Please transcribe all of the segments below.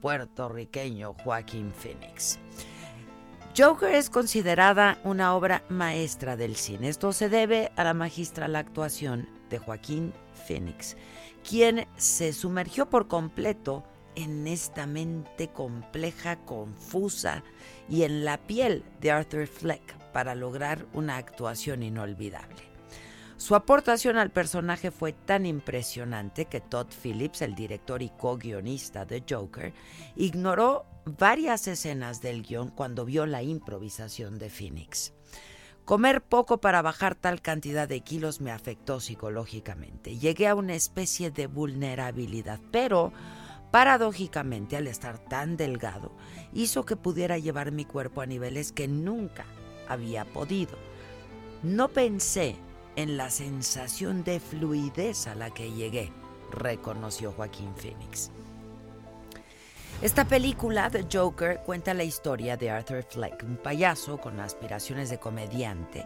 puertorriqueño Joaquín Phoenix. Joker es considerada una obra maestra del cine. Esto se debe a la magistral actuación de Joaquín Phoenix, quien se sumergió por completo en esta mente compleja, confusa y en la piel de Arthur Fleck para lograr una actuación inolvidable. Su aportación al personaje fue tan impresionante que Todd Phillips, el director y co-guionista de Joker, ignoró varias escenas del guion cuando vio la improvisación de Phoenix. Comer poco para bajar tal cantidad de kilos me afectó psicológicamente. Llegué a una especie de vulnerabilidad, pero paradójicamente al estar tan delgado hizo que pudiera llevar mi cuerpo a niveles que nunca había podido. No pensé en la sensación de fluidez a la que llegué, reconoció Joaquín Phoenix. Esta película, The Joker, cuenta la historia de Arthur Fleck, un payaso con aspiraciones de comediante,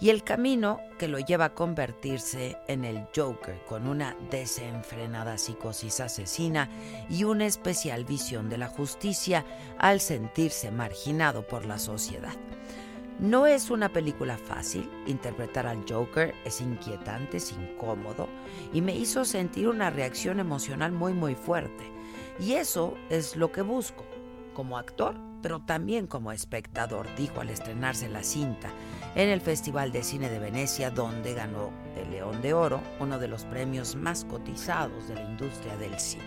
y el camino que lo lleva a convertirse en el Joker, con una desenfrenada psicosis asesina y una especial visión de la justicia al sentirse marginado por la sociedad. No es una película fácil, interpretar al Joker es inquietante, es incómodo y me hizo sentir una reacción emocional muy muy fuerte. Y eso es lo que busco, como actor, pero también como espectador, dijo al estrenarse la cinta en el Festival de Cine de Venecia, donde ganó el León de Oro, uno de los premios más cotizados de la industria del cine.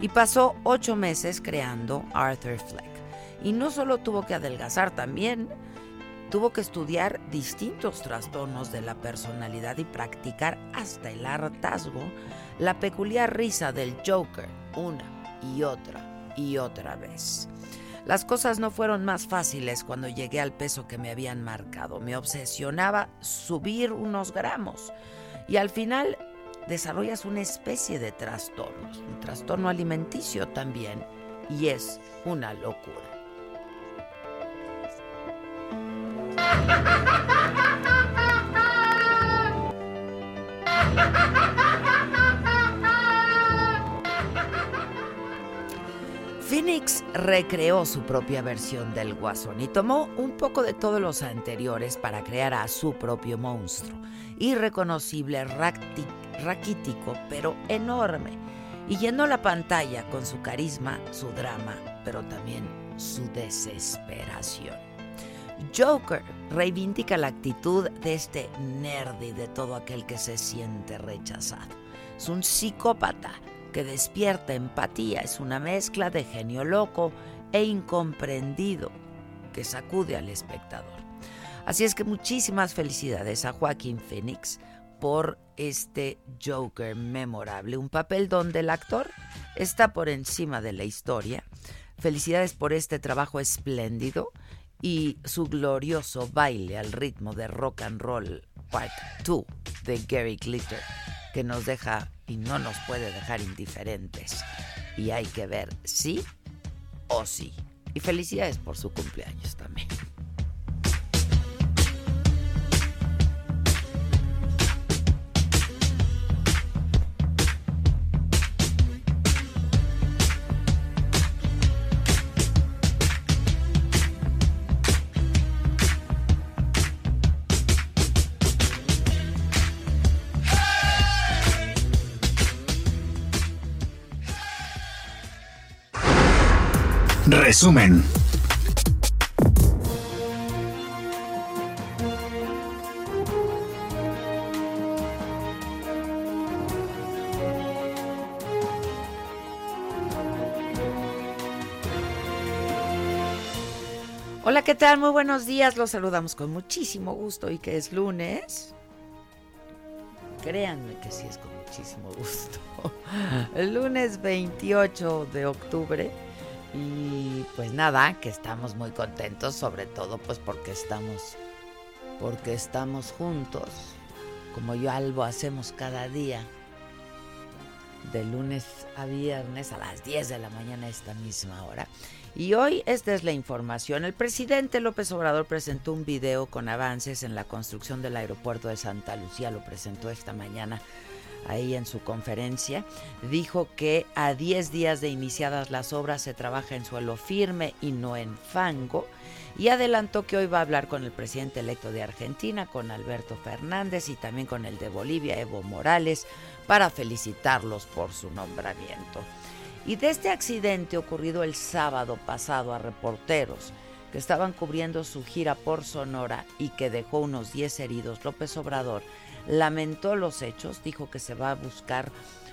Y pasó ocho meses creando Arthur Fleck. Y no solo tuvo que adelgazar, también tuvo que estudiar distintos trastornos de la personalidad y practicar hasta el hartazgo la peculiar risa del Joker una y otra y otra vez. Las cosas no fueron más fáciles cuando llegué al peso que me habían marcado. Me obsesionaba subir unos gramos y al final desarrollas una especie de trastornos, un trastorno alimenticio también, y es una locura. Phoenix recreó su propia versión del guasón y tomó un poco de todos los anteriores para crear a su propio monstruo, irreconocible, raquítico, pero enorme, y llenó la pantalla con su carisma, su drama, pero también su desesperación. Joker reivindica la actitud de este nerd y de todo aquel que se siente rechazado. Es un psicópata que despierta empatía, es una mezcla de genio loco e incomprendido que sacude al espectador. Así es que muchísimas felicidades a Joaquín Phoenix por este Joker memorable, un papel donde el actor está por encima de la historia. Felicidades por este trabajo espléndido y su glorioso baile al ritmo de rock and roll Part 2 de Gary Glitter, que nos deja y no nos puede dejar indiferentes. Y hay que ver sí o sí. Y felicidades por su cumpleaños también. Resumen. Hola, ¿qué tal? Muy buenos días. Los saludamos con muchísimo gusto y que es lunes. Créanme que sí es con muchísimo gusto. El lunes 28 de octubre y pues nada, que estamos muy contentos, sobre todo pues porque estamos porque estamos juntos, como yo algo hacemos cada día, de lunes a viernes a las 10 de la mañana esta misma hora. Y hoy esta es la información. El presidente López Obrador presentó un video con avances en la construcción del aeropuerto de Santa Lucía, lo presentó esta mañana ahí en su conferencia, dijo que a 10 días de iniciadas las obras se trabaja en suelo firme y no en fango y adelantó que hoy va a hablar con el presidente electo de Argentina, con Alberto Fernández y también con el de Bolivia, Evo Morales, para felicitarlos por su nombramiento. Y de este accidente ocurrido el sábado pasado a reporteros que estaban cubriendo su gira por Sonora y que dejó unos 10 heridos, López Obrador lamentó los hechos, dijo que se va a buscar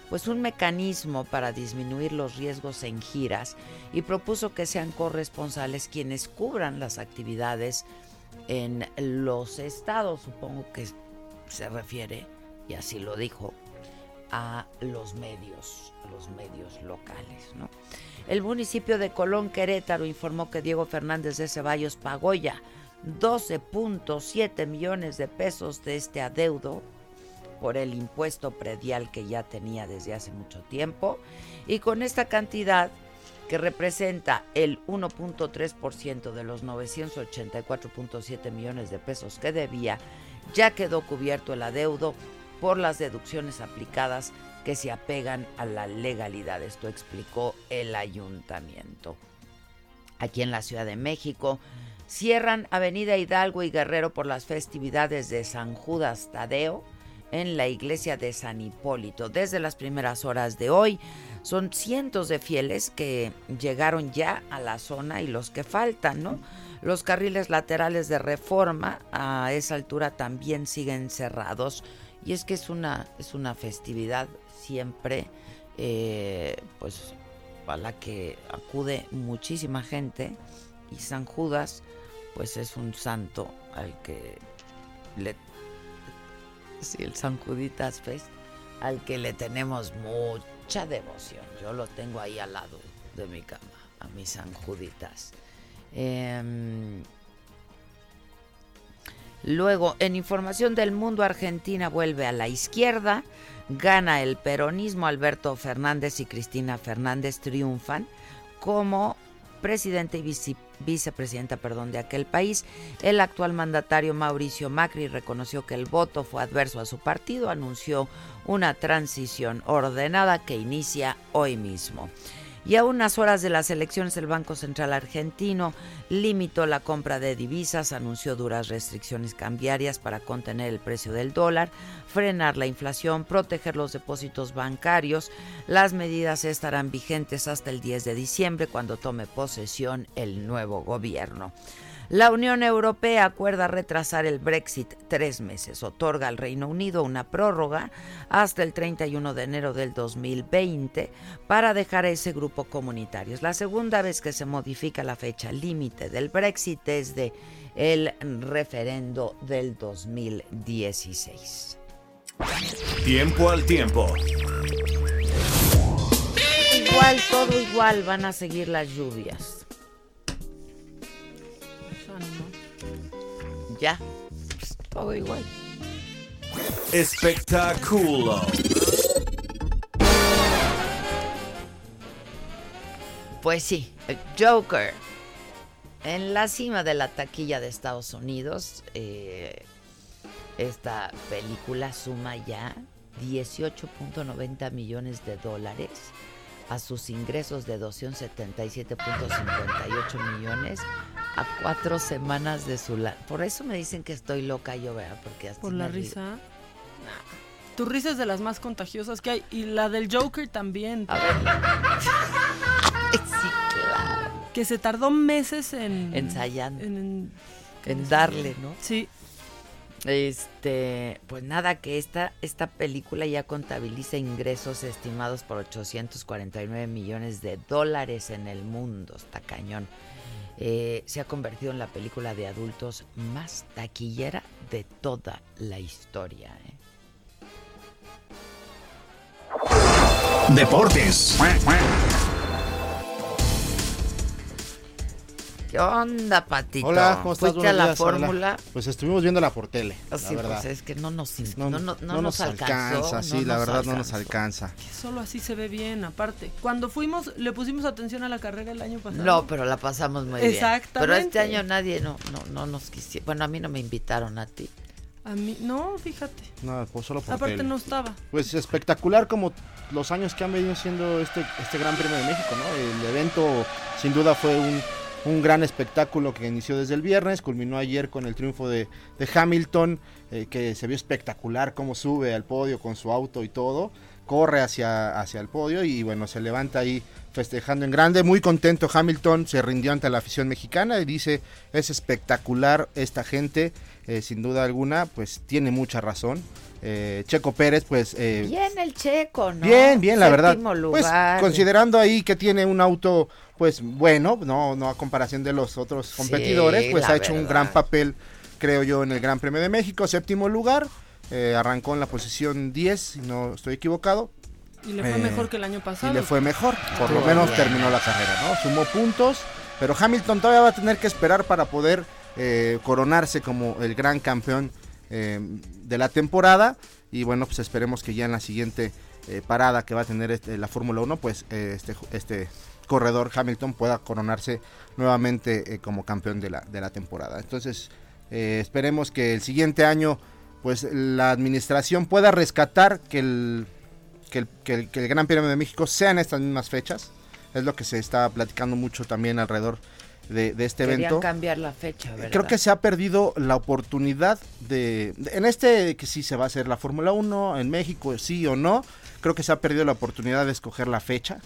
pues un mecanismo para disminuir los riesgos en giras y propuso que sean corresponsales quienes cubran las actividades en los estados, supongo que se refiere, y así lo dijo, a los medios, los medios locales. El municipio de Colón Querétaro informó que Diego Fernández de Ceballos pagó ya 12.7 millones de pesos de este adeudo por el impuesto predial que ya tenía desde hace mucho tiempo y con esta cantidad que representa el 1.3% de los 984.7 millones de pesos que debía, ya quedó cubierto el adeudo por las deducciones aplicadas que se apegan a la legalidad. Esto explicó el ayuntamiento. Aquí en la Ciudad de México cierran Avenida Hidalgo y Guerrero por las festividades de San Judas Tadeo en la iglesia de San Hipólito. Desde las primeras horas de hoy son cientos de fieles que llegaron ya a la zona y los que faltan, ¿no? Los carriles laterales de reforma a esa altura también siguen cerrados y es que es una, es una festividad siempre eh, pues a la que acude muchísima gente y San Judas pues es un santo al que le sí, el San Juditas Fest, al que le tenemos mucha devoción. Yo lo tengo ahí al lado de mi cama, a mi San Juditas. Em, luego, en información del mundo, Argentina vuelve a la izquierda, gana el peronismo, Alberto Fernández y Cristina Fernández triunfan como presidente y vicepresidenta perdón, de aquel país. El actual mandatario Mauricio Macri reconoció que el voto fue adverso a su partido, anunció una transición ordenada que inicia hoy mismo. Y a unas horas de las elecciones, el Banco Central argentino limitó la compra de divisas, anunció duras restricciones cambiarias para contener el precio del dólar, frenar la inflación, proteger los depósitos bancarios. Las medidas estarán vigentes hasta el 10 de diciembre, cuando tome posesión el nuevo gobierno. La Unión Europea acuerda retrasar el Brexit tres meses. Otorga al Reino Unido una prórroga hasta el 31 de enero del 2020 para dejar a ese grupo comunitario. Es la segunda vez que se modifica la fecha límite del Brexit desde el referendo del 2016. Tiempo al tiempo. Igual, todo igual, van a seguir las lluvias. Ya, pues, todo igual. Espectáculo. Pues sí, Joker. En la cima de la taquilla de Estados Unidos, eh, esta película suma ya 18.90 millones de dólares a sus ingresos de 277.58 millones a cuatro semanas de su... La Por eso me dicen que estoy loca yo, vea, porque Por la risa. Tu risa es de las más contagiosas que hay. Y la del Joker también. A ver. sí, claro. Que se tardó meses en... Ensayando. En, darle, ¿no? Sí. Este, pues nada, que esta, esta película ya contabiliza ingresos estimados por 849 millones de dólares en el mundo. Está cañón. Eh, se ha convertido en la película de adultos más taquillera de toda la historia. ¿eh? Deportes. ¿Qué onda, Patito? Hola, ¿cómo estás? ¿Fuiste a la fórmula? Pues estuvimos viéndola por tele, la pues es que no nos, no, nos, alcanza, sí, la verdad no nos alcanza. Que solo así se ve bien, aparte. Cuando fuimos, le pusimos atención a la carrera el año pasado. No, pero la pasamos muy bien. Exactamente. Pero este año nadie, no, no, no nos quisieron. Bueno, a mí no me invitaron a ti. A mí, no, fíjate. No, pues solo porque Aparte no estaba. Pues espectacular como los años que han venido siendo este, este Gran Premio de México, ¿no? El evento sin duda fue un, un gran espectáculo que inició desde el viernes, culminó ayer con el triunfo de, de Hamilton, eh, que se vio espectacular cómo sube al podio con su auto y todo, corre hacia, hacia el podio y bueno, se levanta ahí festejando en grande, muy contento Hamilton, se rindió ante la afición mexicana y dice, es espectacular esta gente, eh, sin duda alguna, pues tiene mucha razón. Eh, Checo Pérez, pues... Eh, bien el Checo, ¿no? Bien, bien, la verdad. Pues, lugar. Pues considerando ahí que tiene un auto, pues bueno, no, no a comparación de los otros competidores, pues ha hecho un gran papel, creo yo, en el Gran Premio de México, séptimo lugar. Eh, arrancó en la posición 10, si no estoy equivocado. Y le fue mejor que el año pasado. Y le fue mejor, por lo menos terminó la carrera, ¿no? Sumó puntos, pero Hamilton todavía va a tener que esperar para poder coronarse como el gran campeón eh, de la temporada. Y bueno, pues esperemos que ya en la siguiente eh, parada que va a tener este, la Fórmula 1, pues eh, este, este corredor Hamilton pueda coronarse nuevamente como campeón de la, de la temporada. Entonces, esperemos que el siguiente año, pues la administración pueda rescatar que el, que el, que el, que el Gran Premio de México sea en estas mismas fechas. Es lo que se está platicando mucho también alrededor de, este Querían evento. cambiar la fecha, ¿verdad? Creo que se ha perdido la oportunidad de, En este, que sí se va a hacer la Fórmula 1 en México, sí o no, creo que se ha perdido la oportunidad de escoger la fecha.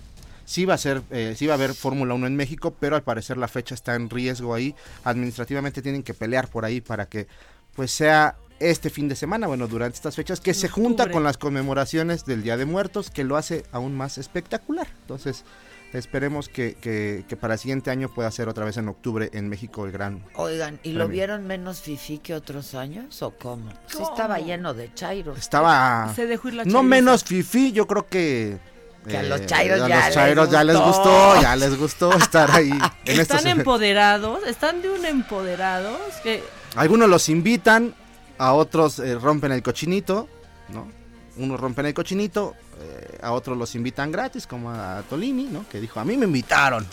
Sí va a ser, eh, sí va a haber Fórmula 1 en México, pero al parecer la fecha está en riesgo ahí. Administrativamente tienen que pelear por ahí para que pues sea este fin de semana, bueno, durante estas fechas, que se junta con las conmemoraciones del Día de Muertos, que lo hace aún más espectacular. Entonces, Esperemos que, que, para el siguiente año pueda ser otra vez en octubre en México el gran. Oigan, ¿y lo vieron menos fifi que otros años o cómo? Sí estaba lleno de chairos. Estaba. Se dejó ir la No menos fifi, yo creo que. Que a los eh, chairos, ya, los chairos les ya les gustó, ya les gustó estar ahí. están empoderados, están de un empoderados que. Algunos los invitan, a otros eh, rompen el cochinito, ¿no? Unos rompen el cochinito, eh, a otros los invitan gratis, como a Tolini, ¿no? Que dijo, a mí me invitaron.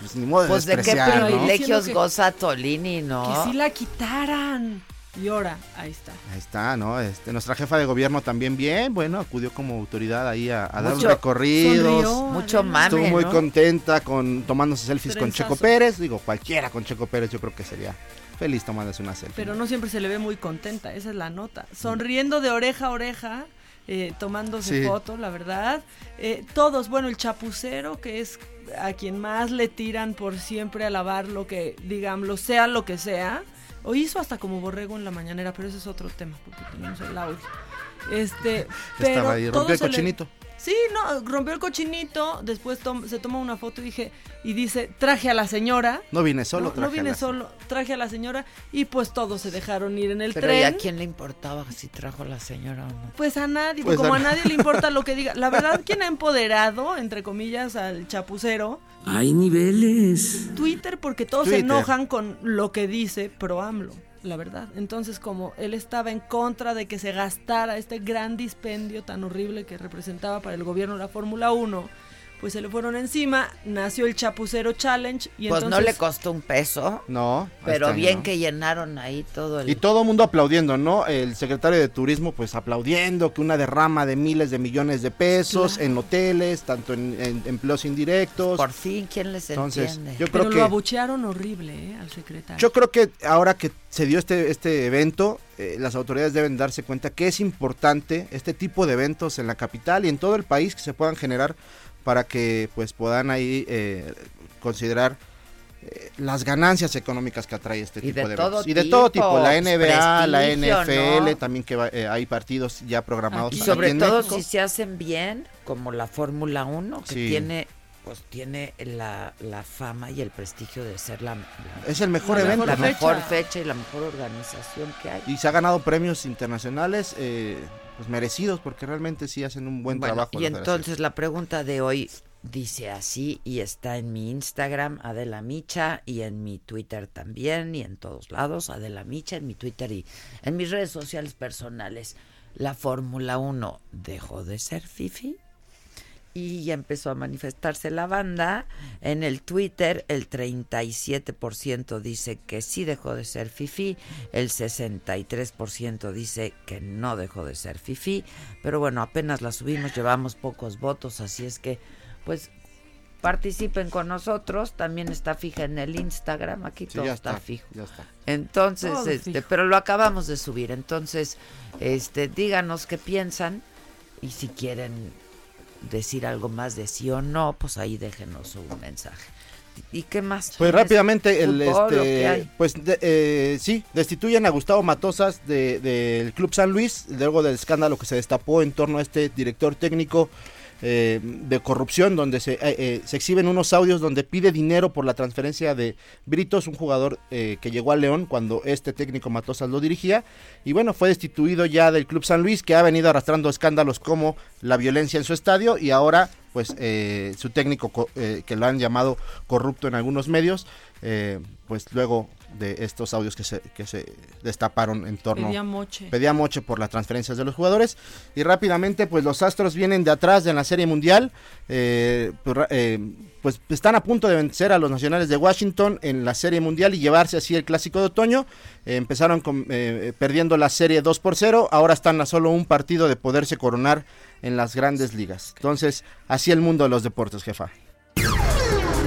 Pues ni modo de Pues de qué privilegios goza Tolini, ¿no? Que si la quitaran. Y ahora, ahí está. Ahí está, ¿no? Este, nuestra jefa de gobierno también bien, bueno, acudió como autoridad ahí a, dar recorridos. mucho mame, Estuvo muy contenta con tomándose selfies con Checo Pérez. Digo, cualquiera con Checo Pérez yo creo que sería feliz tomándose una selfie. Pero no siempre se le ve muy contenta, esa es la nota. Sonriendo de oreja a oreja eh, tomándose fotos, la verdad. Eh, todos, bueno, el chapucero, que es a quien más le tiran por siempre a lavar lo que, digamos, sea lo que sea. O hizo hasta como borrego en la mañanera, pero ese es otro tema, porque tenemos el audio. Este, pero Estaba ahí, rompió el cochinito. Sí, no, rompió el cochinito, después se toma una foto y dije, y dice, traje a la señora. No vine solo, no, traje no vine solo, traje a la señora y pues todos se dejaron ir en el Pero tren. ¿y a quién le importaba si trajo a la señora o no? Pues a nadie, pues como a... nadie le importa lo que diga. La verdad, quien ha empoderado, entre comillas, al chapucero. Hay niveles. Twitter, porque todos se enojan con lo que dice pro AMLO la verdad. Entonces, como él estaba en contra de que se gastara este gran dispendio tan horrible que representaba para el gobierno la Fórmula 1, pues se le fueron encima, nació el Chapucero Challenge y pues no le costó un peso. No. Pero bien que llenaron ahí todo el... Y todo el mundo aplaudiendo, ¿no? El secretario de Turismo pues aplaudiendo que una derrama de miles de millones de pesos en hoteles, tanto en, empleos indirectos. Por fin, ¿quién les Entonces, entiende? Yo creo pero que, lo abuchearon horrible ¿eh? al secretario. Yo creo que ahora que se dio este, este evento, eh, las autoridades deben darse cuenta que es importante este tipo de eventos en la capital y en todo el país que se puedan generar para que pues puedan ahí eh, considerar eh, las ganancias económicas que atrae este tipo de, eventos. y de todo tipo, la NBA, la NFL, también que eh, hay partidos ya programados. Y sobre todo si se hacen bien, como la Fórmula 1, que tiene pues tiene la, fama y el prestigio de ser la, es el mejor evento. la mejor fecha y la mejor organización que hay. Y se ha ganado premios internacionales eh, pues merecidos porque realmente sí hacen un buen trabajo. Y entonces la pregunta de hoy dice así y está en mi Instagram Adela Micha y en mi Twitter también y en todos lados Adela Micha en mi Twitter y en mis redes sociales personales. La Fórmula 1 dejó de ser Fifi y ya empezó a manifestarse la banda. En el Twitter. El 37% dice que sí dejó de ser Fifi, el 63% dice que no dejó de ser Fifi, pero bueno, apenas la subimos, llevamos pocos votos, así es que pues participen con nosotros, también está fija en el Instagram, aquí todo está, fijo. Entonces, este, pero lo acabamos de subir, entonces, este, díganos qué piensan y si quieren decir algo más de sí o no, pues ahí déjenos un mensaje. ¿Y qué más? Pues rápidamente, el, este, pues eh, sí, destituyen a Gustavo Matosas del Club San Luis, luego del escándalo que se destapó en torno a este director técnico eh, de corrupción, donde se, eh, se, exhiben unos audios donde pide dinero por la transferencia de Britos, un jugador que llegó a León cuando este técnico Matosas lo dirigía, y bueno, fue destituido ya del Club San Luis, que ha venido arrastrando escándalos como la violencia en su estadio y ahora pues eh, su técnico eh, que lo han llamado corrupto en algunos medios, eh, pues luego de estos audios que se, que se destaparon en torno pedía moche. pedía moche por las transferencias de los jugadores y rápidamente pues los Astros vienen de atrás en la Serie Mundial pues, pues, están a punto de vencer a los Nacionales de Washington en la Serie Mundial y llevarse así el Clásico de Otoño empezaron perdiendo la Serie 2 por 0 ahora están a solo un partido de poderse coronar en las grandes ligas. Entonces, así el mundo de los deportes, jefa.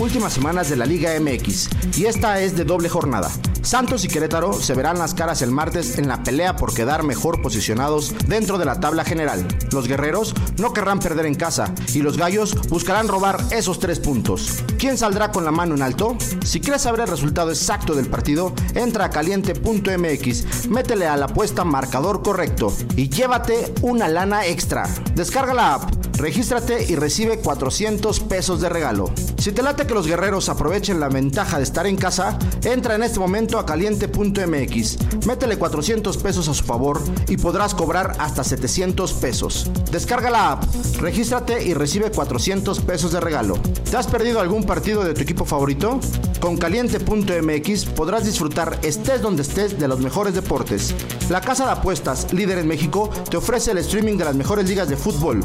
últimas semanas de la Liga MX y esta es de doble jornada. Santos y Querétaro se verán las caras el martes en la pelea por quedar mejor posicionados dentro de la tabla general. Los guerreros no querrán perder en casa y los gallos buscarán robar esos tres puntos. ¿Quién saldrá con la mano en alto? Si quieres saber el resultado exacto del partido, entra a caliente.mx, métele a la apuesta marcador correcto y llévate una lana extra. Descarga la app, regístrate y recibe 400 pesos de regalo. Si te late que los guerreros aprovechen la ventaja de estar en casa, entra en este momento a caliente.mx, métele 400 pesos a su favor y podrás cobrar hasta 700 pesos. Descarga la app, regístrate y recibe 400 pesos de regalo. ¿Te has perdido algún partido de tu equipo favorito? Con caliente.mx podrás disfrutar estés donde estés de los mejores deportes. La casa de apuestas, líder en México, te ofrece el streaming de las mejores ligas de fútbol,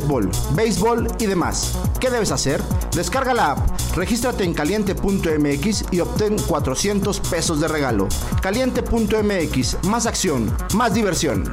básquetbol, béisbol y demás. ¿Qué debes hacer? Descarga la app Regístrate en caliente.mx y obtén 400 pesos de regalo. Caliente.mx, más acción, más diversión.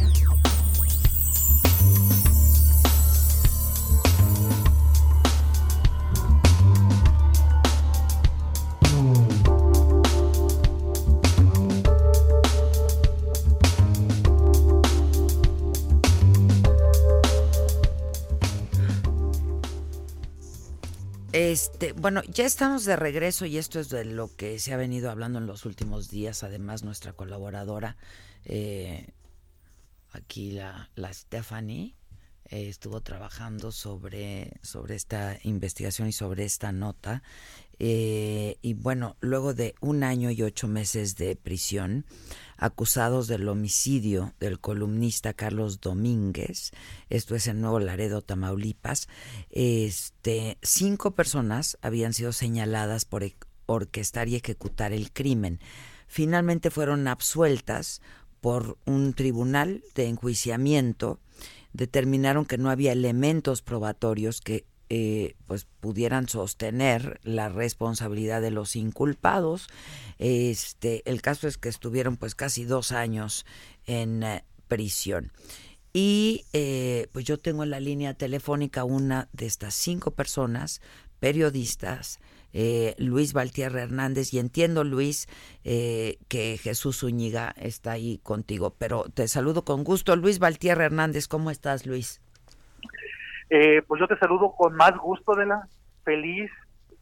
Este, bueno, ya estamos de regreso y esto es de lo que se ha venido hablando en los últimos días. Además, nuestra colaboradora, eh, aquí la, Stephanie, eh, estuvo trabajando sobre, sobre esta investigación y sobre esta nota. Eh, y bueno, luego de un año y ocho meses de prisión, acusados del homicidio del columnista Carlos Domínguez, esto es en Nuevo Laredo, Tamaulipas, este, cinco personas habían sido señaladas por e, orquestar y ejecutar el crimen. Finalmente fueron absueltas por un tribunal de enjuiciamiento determinaron que no había elementos probatorios que eh, pues pudieran sostener la responsabilidad de los inculpados. Este, el caso es que estuvieron pues casi dos años en eh, prisión. Y eh, pues yo tengo en la línea telefónica una de estas cinco personas, periodistas, Luis Valtierra Hernández, y entiendo, Luis, que Jesús Zúñiga está ahí contigo, pero te saludo con gusto. Luis Valtierra Hernández, ¿cómo estás, Luis? Eh, pues yo te saludo con más gusto, de la feliz,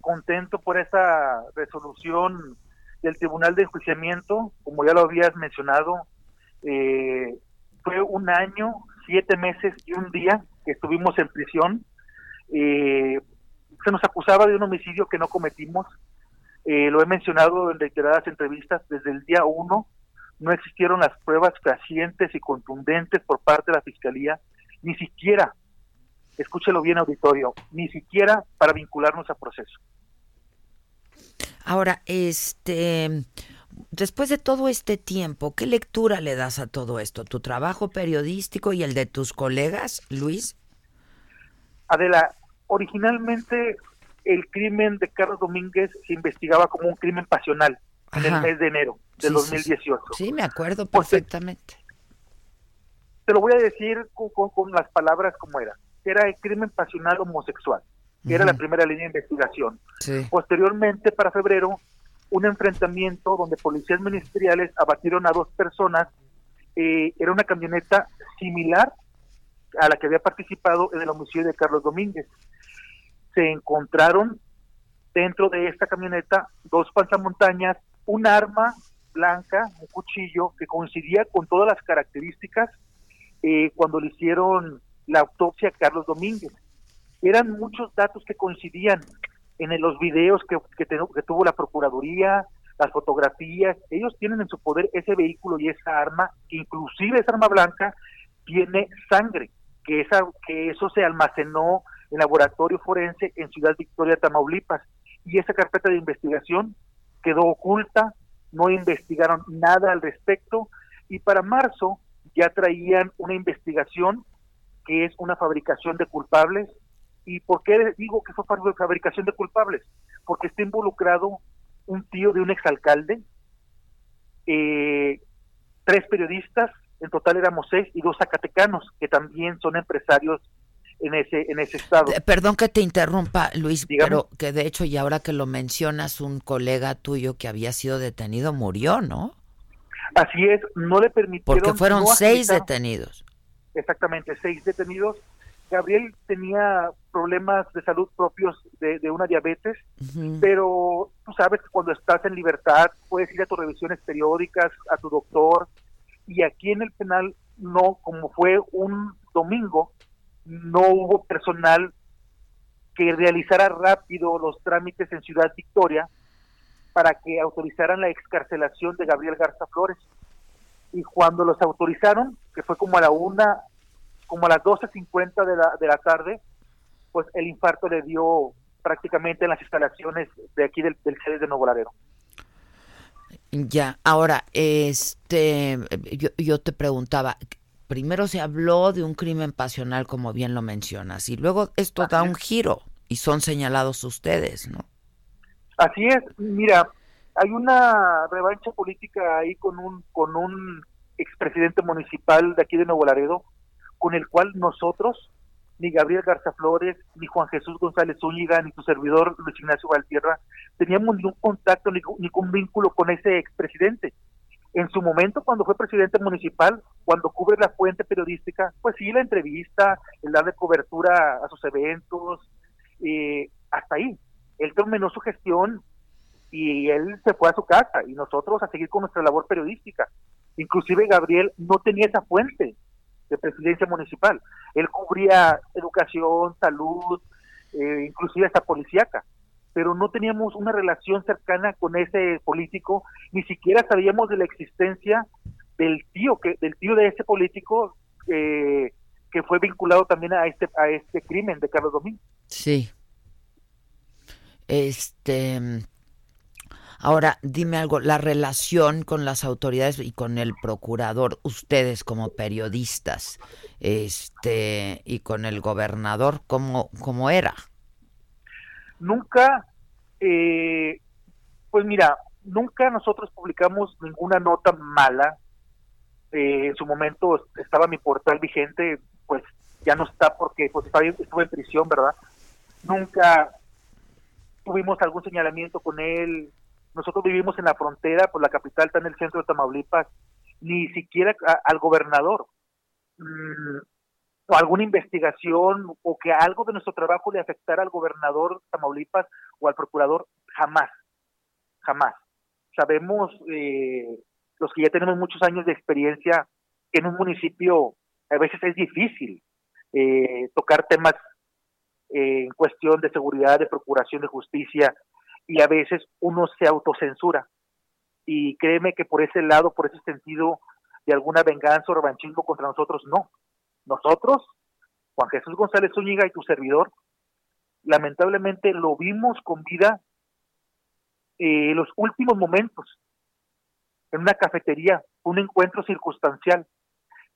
contento por esta resolución del Tribunal de Enjuiciamiento, como ya lo habías mencionado, eh, fue un año, siete meses y un día que estuvimos en prisión. Eh, se nos acusaba de un homicidio que no cometimos. Eh, lo he mencionado en reiteradas entrevistas desde el día uno. No existieron las pruebas fehacientes y contundentes por parte de la Fiscalía, ni siquiera, escúchelo bien auditorio, ni siquiera para vincularnos a proceso. Ahora, este, después de todo este tiempo, ¿qué lectura le das a todo esto? ¿Tu trabajo periodístico y el de tus colegas, Luis? Adela, originalmente el crimen de Carlos Domínguez se investigaba como un crimen pasional en el mes de enero del 2018. Sí, me acuerdo perfectamente. Te, lo voy a decir con, las palabras como era. Era el crimen pasional homosexual, que era la primera línea de investigación. Posteriormente, para febrero, un enfrentamiento donde policías ministeriales abatieron a dos personas. Eh, era una camioneta similar a la que había participado en el homicidio de Carlos Domínguez. Se encontraron dentro de esta camioneta dos panzamontañas, un arma blanca, un cuchillo que coincidía con todas las características eh, cuando le hicieron la autopsia Carlos Domínguez. Eran muchos datos que coincidían en los videos que, que, tuvo la Procuraduría, las fotografías, ellos tienen en su poder ese vehículo y esa arma, inclusive esa arma blanca tiene sangre que, esa, que eso se almacenó en laboratorio forense en Ciudad Victoria, Tamaulipas. Y esa carpeta de investigación quedó oculta, no investigaron nada al respecto y para marzo ya traían una investigación que es una fabricación de culpables. ¿Y por qué digo que fue fabricación de culpables? Porque está involucrado un tío de un exalcalde, eh, tres periodistas, en total éramos seis y dos zacatecanos que también son empresarios en ese en ese estado. Perdón que te interrumpa, Luis, pero que de hecho y ahora que lo mencionas, un colega tuyo que había sido detenido murió, ¿no? Así es, no le permitieron. Porque fueron seis detenidos. Exactamente, seis detenidos. Gabriel tenía problemas de salud propios de, una diabetes, pero tú sabes que cuando estás en libertad puedes ir a tus revisiones periódicas, a tu doctor, y aquí en el penal no, como fue un domingo, no hubo personal que realizara rápido los trámites en Ciudad Victoria para que autorizaran la excarcelación de Gabriel Garza Flores. Y cuando los autorizaron, que fue como a la una, como a las 12.50 de la, de la tarde, pues el infarto le dio prácticamente en las instalaciones de aquí del, del sede de Nuevo Laredo. Ya, ahora, este, yo, te preguntaba, primero se habló de un crimen pasional, como bien lo mencionas, y luego esto da un giro y son señalados ustedes, ¿no? Así es, mira, hay una revancha política ahí con un con un expresidente municipal de aquí de Nuevo Laredo, con el cual nosotros ni Gabriel Garza Flores, ni Juan Jesús González Zúñiga, ni tu servidor Luis Ignacio Valtierra teníamos ningún contacto, ni, ningún vínculo con ese expresidente. En su momento, cuando fue presidente municipal, cuando cubre la fuente periodística, pues sí, la entrevista, el darle cobertura a sus eventos, eh, hasta ahí. Él terminó su gestión y él se fue a su casa y nosotros a seguir con nuestra labor periodística. Inclusive Gabriel no tenía esa fuente de presidencia municipal. Él cubría educación, salud, eh, inclusive hasta policíaca, pero no teníamos una relación cercana con ese político, ni siquiera sabíamos de la existencia del tío que del tío de ese político eh, que fue vinculado también a este a este crimen de Carlos Domínguez. Sí. Este Ahora, dime algo, la relación con las autoridades y con el procurador, ustedes como periodistas, este, y con el gobernador, ¿cómo, cómo era? Nunca, eh, pues mira, nunca nosotros publicamos ninguna nota mala. Eh, en su momento estaba mi portal vigente, pues ya no está porque pues, estuve en prisión, ¿verdad? Nunca tuvimos algún señalamiento con él, nosotros vivimos en la frontera, pues la capital está en el centro de Tamaulipas, ni siquiera al gobernador, mm, o alguna investigación, o que algo de nuestro trabajo le afectara al gobernador Tamaulipas o al procurador, jamás, jamás. Sabemos, eh, los que ya tenemos muchos años de experiencia, que en un municipio a veces es difícil eh, tocar temas eh, en cuestión de seguridad, de procuración de justicia, y a veces uno se autocensura. Y créeme que por ese lado, por ese sentido de alguna venganza o revanchismo contra nosotros, no. Nosotros, Juan Jesús González Zúñiga y tu servidor, lamentablemente lo vimos con vida eh, los últimos momentos en una cafetería, un encuentro circunstancial.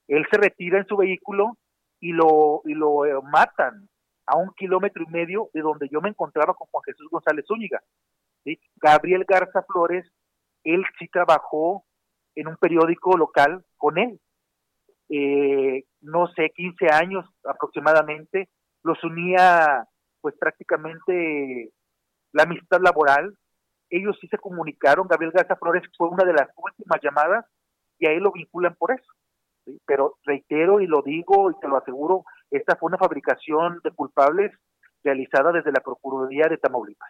Él se retira en su vehículo y lo, y lo eh, matan a un kilómetro y medio de donde yo me encontraba con Juan Jesús González Zúñiga. Gabriel Garza Flores, él sí trabajó en un periódico local con él. Eh, no sé, 15 años aproximadamente, los unía pues prácticamente la amistad laboral. Ellos sí se comunicaron, Gabriel Garza Flores fue una de las últimas llamadas y a él lo vinculan por eso. Pero reitero y lo digo y te lo aseguro, esta fue una fabricación de culpables realizada desde la Procuraduría de Tamaulipas.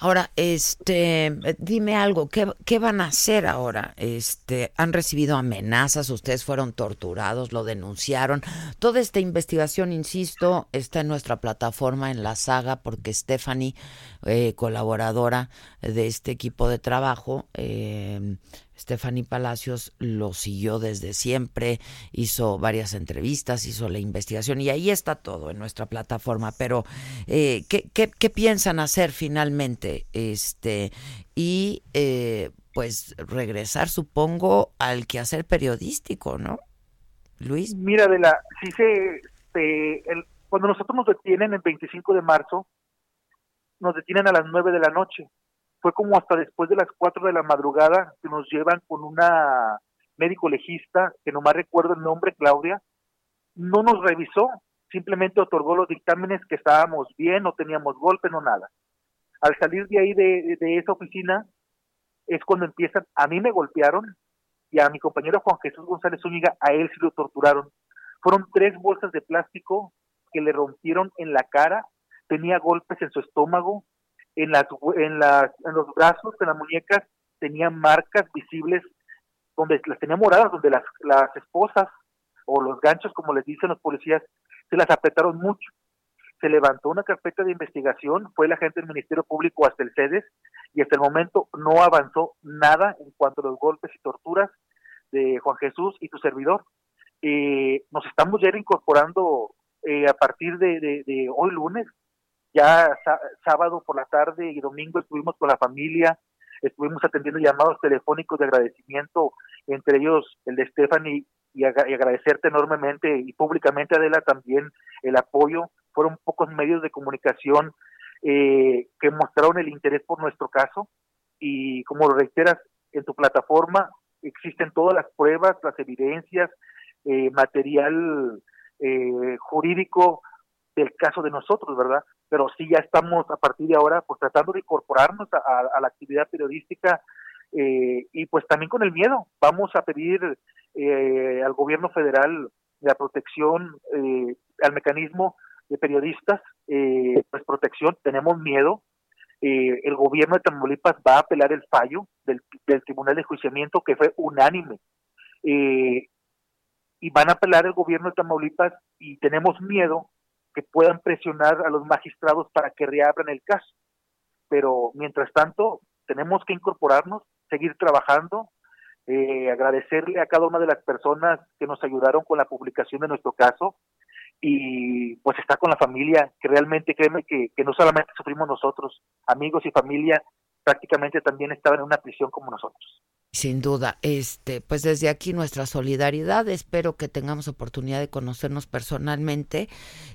Ahora, este, dime algo, ¿qué, ¿qué, van a hacer ahora? Este, ¿Han recibido amenazas? ¿Ustedes fueron torturados? ¿Lo denunciaron? Toda esta investigación, insisto, está en nuestra plataforma, en la saga, porque Stephanie, eh, colaboradora de este equipo de trabajo, eh, Stephanie Palacios lo siguió desde siempre, hizo varias entrevistas, hizo la investigación y ahí está todo en nuestra plataforma. Pero, eh, ¿qué, piensan hacer finalmente? Este, y eh, pues regresar, supongo, al quehacer periodístico, ¿no? Luis. Mira, de la, si se, cuando nosotros nos detienen el 25 de marzo, nos detienen a las 9 de la noche fue como hasta después de las 4 de la madrugada que nos llevan con una médico legista, que nomás recuerdo el nombre, Claudia, no nos revisó, simplemente otorgó los dictámenes que estábamos bien, no teníamos golpe, no nada. Al salir de ahí de, esa oficina es cuando empiezan, a mí me golpearon y a mi compañero Juan Jesús González Zúñiga, a él sí lo torturaron. Fueron tres bolsas de plástico que le rompieron en la cara, tenía golpes en su estómago, en, las, en, las, los brazos, en las muñecas, tenían marcas visibles donde las tenía moradas, donde las, las esposas o los ganchos, como les dicen los policías, se las apretaron mucho. Se levantó una carpeta de investigación, fue la gente del Ministerio Público hasta el CEDES y hasta el momento no avanzó nada en cuanto a los golpes y torturas de Juan Jesús y su servidor. Eh, nos estamos ya incorporando eh, a partir de, de hoy lunes ya sábado por la tarde y domingo estuvimos con la familia, estuvimos atendiendo llamados telefónicos de agradecimiento, entre ellos el de Stephanie, y, agradecerte enormemente y públicamente, Adela, también el apoyo. Fueron pocos medios de comunicación eh, que mostraron el interés por nuestro caso y como lo reiteras, en tu plataforma existen todas las pruebas, las evidencias, eh, material eh, jurídico del caso de nosotros, ¿verdad? pero sí ya estamos a partir de ahora pues tratando de incorporarnos a, la actividad periodística eh, y pues también con el miedo. Vamos a pedir eh, al gobierno federal la protección, eh, al mecanismo de periodistas, pues protección, tenemos miedo. el gobierno de Tamaulipas va a apelar el fallo del, del Tribunal de Juiciamiento que fue unánime. y van a apelar el gobierno de Tamaulipas y tenemos miedo que puedan presionar a los magistrados para que reabran el caso. Pero mientras tanto, tenemos que incorporarnos, seguir trabajando, eh, agradecerle a cada una de las personas que nos ayudaron con la publicación de nuestro caso y pues estar con la familia, que realmente créeme que, que no solamente sufrimos nosotros, amigos y familia prácticamente también estaban en una prisión como nosotros. Sin duda, este, pues desde aquí nuestra solidaridad, espero que tengamos oportunidad de conocernos personalmente,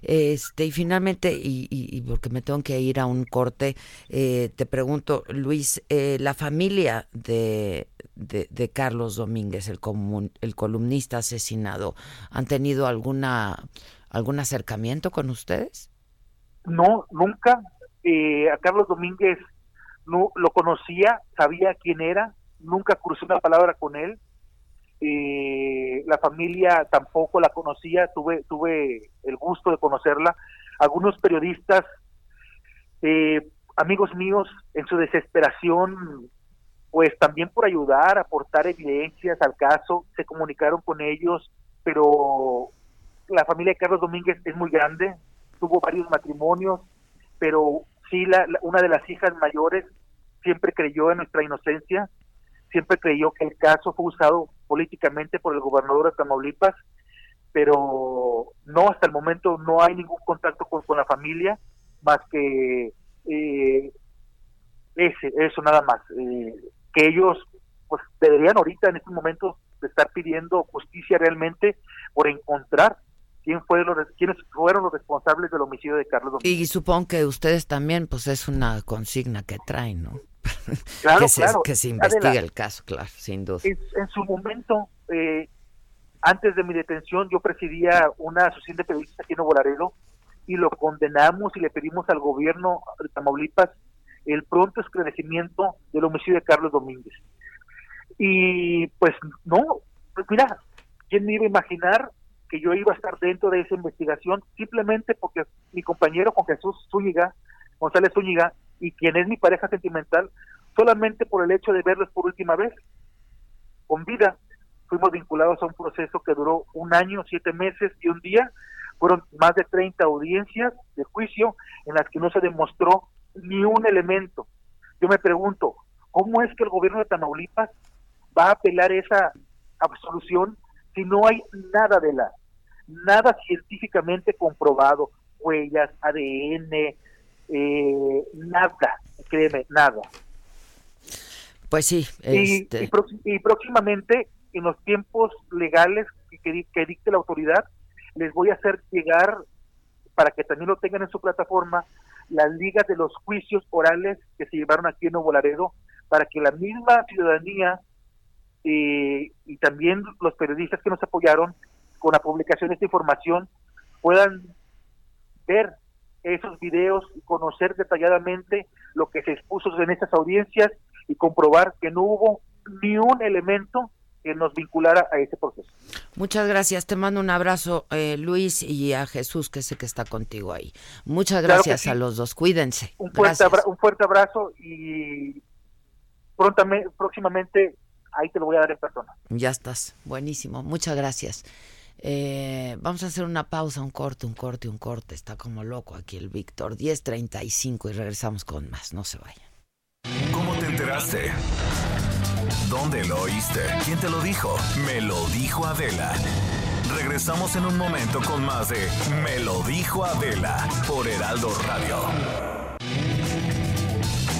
este, y finalmente, y, porque me tengo que ir a un corte, eh, te pregunto, Luis, eh, la familia de, de, Carlos Domínguez, el, el columnista asesinado, ¿han tenido alguna algún acercamiento con ustedes? No, nunca. Eh, a Carlos Domínguez no lo conocía, sabía quién era, nunca crucé una palabra con él. Eh, la familia tampoco la conocía, tuve, tuve el gusto de conocerla. Algunos periodistas, eh, amigos míos, en su desesperación, pues también por ayudar, aportar evidencias al caso, se comunicaron con ellos, pero la familia de Carlos Domínguez es muy grande, tuvo varios matrimonios, pero sí la, una de las hijas mayores siempre creyó en nuestra inocencia, siempre creyó que el caso fue usado políticamente por el gobernador de Tamaulipas, pero no, hasta el momento no hay ningún contacto con, con la familia, más que eh, ese, eso nada más. Eh, que ellos pues deberían ahorita en estos momentos estar pidiendo justicia realmente por encontrar quién fue los, quiénes fueron los responsables del homicidio de Carlos Y supongo que ustedes también, pues es una consigna que traen, ¿no? Claro, que se, claro. Que se investigue el caso, claro, sin duda. En, en su momento, eh, antes de mi detención, yo presidía una asociación de periodistas aquí en Nuevo Laredo y lo condenamos y le pedimos al gobierno de Tamaulipas el pronto esclarecimiento del homicidio de Carlos Domínguez. Y pues no, pues mira, ¿quién me iba a imaginar que yo iba a estar dentro de esa investigación simplemente porque mi compañero Juan Jesús Zúñiga, González Zúñiga, y quien es mi pareja sentimental, solamente por el hecho de verlos por última vez, con vida, fuimos vinculados a un proceso que duró un año, siete meses y un día, fueron más de 30 audiencias de juicio en las que no se demostró ni un elemento. Yo me pregunto, ¿cómo es que el gobierno de Tamaulipas va a apelar esa absolución si no hay nada de la, nada científicamente comprobado, huellas, ADN, eh, nada, créeme, nada. Pues sí. Y, Este... y, prox- y próximamente, en los tiempos legales que, que dicte la autoridad, les voy a hacer llegar, para que también lo tengan en su plataforma, las ligas de los juicios orales que se llevaron aquí en Nuevo Laredo, para que la misma ciudadanía eh, y también los periodistas que nos apoyaron con la publicación de esta información puedan ver esos videos y conocer detalladamente lo que se expuso en estas audiencias y comprobar que no hubo ni un elemento que nos vinculara a ese proceso. Muchas gracias. Te mando un abrazo, eh, Luis, y a Jesús, que sé que está contigo ahí. Muchas Claro gracias sí. a los dos. Cuídense. Un fuerte, Gracias. abra- un fuerte abrazo y prontamente, próximamente ahí te lo voy a dar en persona. Ya estás. Buenísimo. Muchas gracias. Eh, vamos a hacer una pausa, un corte, un corte, un corte. Está como loco aquí el Víctor. 10.35 y regresamos con más. No se vayan. ¿Cómo te enteraste? ¿Dónde lo oíste? ¿Quién te lo dijo? Me lo dijo Adela. Regresamos en un momento con más de Me lo dijo Adela por Heraldo Radio.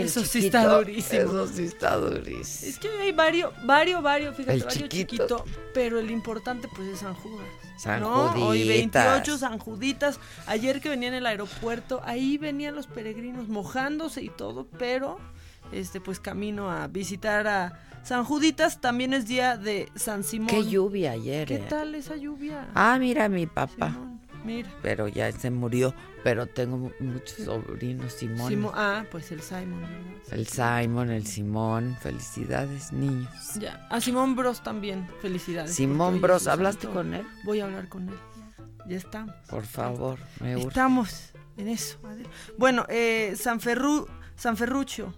El Eso sí chiquito? está durísimo. Eso sí está durísimo. Es que hay varios, varios, varios, fíjate, El varios chiquito. chiquito, pero el importante pues es San Judas. San ¿no? Hoy Juditas. 28 San Juditas. Ayer que venía en el aeropuerto, ahí venían los peregrinos mojándose y todo, pero este pues camino a visitar a San Juditas. También es día de San Simón. Qué lluvia ayer. ¿Qué eh. tal esa lluvia? Ah, mira mi papá. Simón, mira. Pero ya se murió. Pero tengo mu- muchos sobrinos, Simón. Simo- ah, pues el Simon, ¿verdad? El Simon, el Simón. Felicidades, niños. Ya, a Simón Bros también, felicidades. Simón Bros, ¿hablaste santo. con él? Voy a hablar con él. Ya estamos. Por favor, me urge. Estamos en eso. Bueno, eh, San Ferru, San Ferruccio.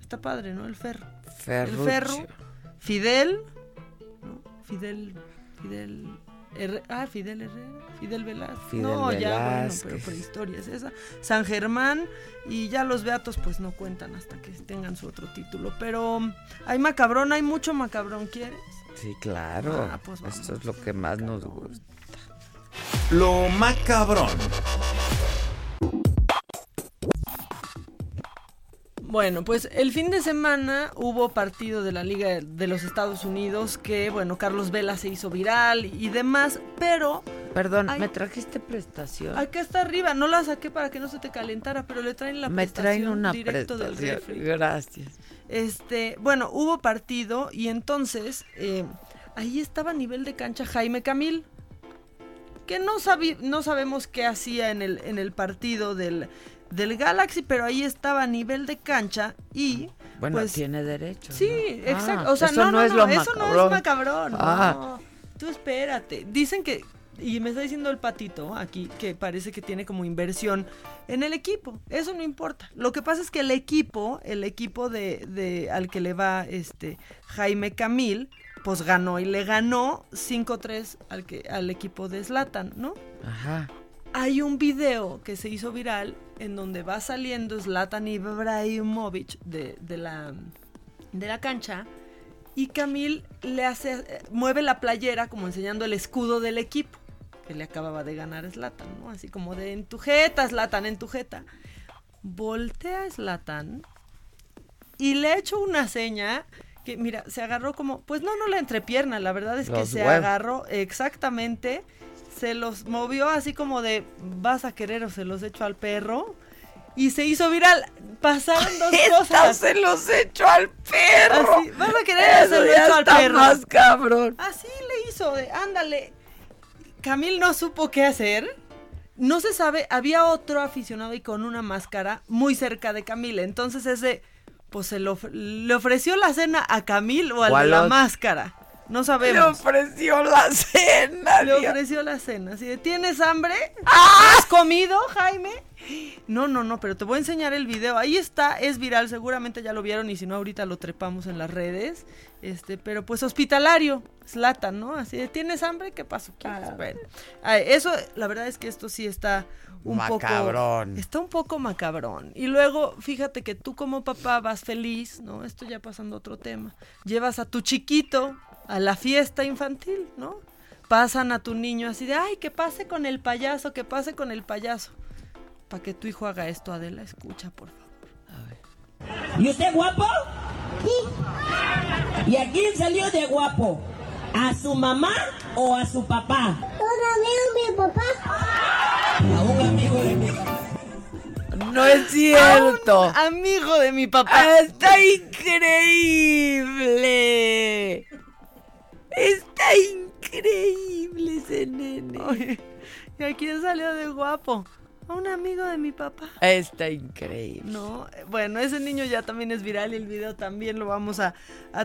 Está padre, ¿no? El ferro. Ferruccio. El ferro. Fidel. ¿no? Fidel. Fidel. Ah, Fidel Herrera. Fidel Velázquez. Fidel no, ya, bueno, pero prehistoria es esa. San Germán. Y ya los beatos, pues no cuentan hasta que tengan su otro título. Pero hay macabrón, hay mucho macabrón, ¿quieres? Sí, claro. Ah, pues vamos. Esto es lo que más nos gusta. Lo macabrón. Bueno, pues el fin de semana hubo partido de la Liga de los Estados Unidos que, bueno, Carlos Vela se hizo viral y demás, pero Perdón, ¿me trajiste prestación? Acá está arriba, no la saqué para que no se te calentara, pero le traen la me traen una directo del refri. Gracias. Este, bueno, hubo partido y entonces eh, ahí estaba a nivel de cancha Jaime Camil, que no, no sabemos qué hacía en el, en el partido del, del Galaxy, pero ahí estaba a nivel de cancha y... Bueno, pues, tiene derecho. Sí, exacto. o sea, no, no, es lo eso no es macabrón. Ah. Tú espérate. Dicen que y me está diciendo el patito aquí que parece que tiene como inversión en el equipo. Eso no importa. Lo que pasa es que el equipo, el equipo de, de al que le va este Jaime Camil, pues ganó y le ganó 5-3 al que al equipo de Zlatan, ¿no? Ajá. Hay un video que se hizo viral en donde va saliendo Zlatan Ibrahimovic de, de la de la cancha y Camil le hace mueve la playera como enseñando el escudo del equipo que le acababa de ganar Slatan, ¿no? Así como de en tu jeta, Slatan, en tu jeta. Voltea a Slatan y le echo una seña que, mira, se agarró como, pues no, no la entrepierna, la verdad es que se agarró exactamente, se los movió así como de, vas a querer o se los echo al perro. Y se hizo viral. Pasaron dos cosas. se los echo al perro. Así, vas a querer o se los echo al perro. más cabrón. Así le hizo, de, ándale. Camil no supo qué hacer. No se sabe, había otro aficionado y con una máscara muy cerca de Camil. Entonces ese, pues se le ofreció la cena a Camil o a la máscara. No sabemos. Le ofreció la cena. Le ofreció la cena. Así de, ¿tienes hambre? ¡Ah! ¿Has comido, Jaime? No, no, no, pero te voy a enseñar el video. Ahí está, es viral, seguramente ya lo vieron y si no ahorita lo trepamos en las redes. Este, pero pues hospitalario, slata, ¿no? Así de, ¿tienes hambre? ¿Qué pasó? Ah. Bueno, eso, la verdad es que esto sí está un macabrón. poco... Está un poco macabrón. Y luego, fíjate que tú como papá vas feliz, ¿no? Esto ya pasando a otro tema. Llevas a tu chiquito a la fiesta infantil, ¿no? Pasan a tu niño así de, ay, que pase con el payaso, que pase con el payaso. Para que tu hijo haga esto, Adela, escucha, por favor. A ver. ¿Y usted guapo? Sí. ¿Y a quién salió de guapo? ¿A su mamá o a su papá? Un amigo de mi papá. A un amigo de mi papá. No es cierto. amigo de mi papá. Está increíble. Está increíble ese nene. ¿Y a quién salió de guapo? un amigo de mi papá. Está increíble. No, bueno, ese niño ya también es viral y el video también lo vamos a,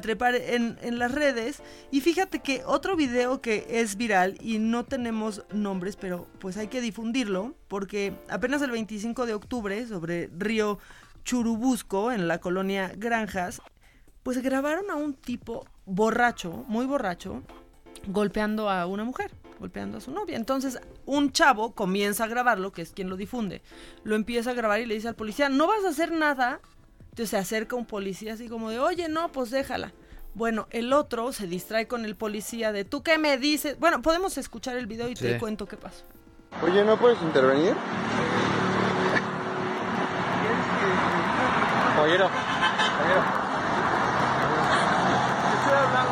trepar en, en, las redes. Y fíjate que otro video que es viral y no tenemos nombres, pero pues hay que difundirlo, porque apenas el 25 de octubre, sobre Río Churubusco, en la colonia Granjas, pues grabaron a un tipo borracho, muy borracho, golpeando a una mujer golpeando a su novia. Entonces, un chavo comienza a grabarlo, que es quien lo difunde. Lo empieza a grabar y le dice al policía, no vas a hacer nada. Entonces se acerca un policía así como de, oye, no, pues déjala. Bueno, el otro se distrae con el policía de, ¿tú qué me dices? Bueno, podemos escuchar el video y te cuento qué pasó. Oye, ¿no puedes intervenir? Caballero, caballero.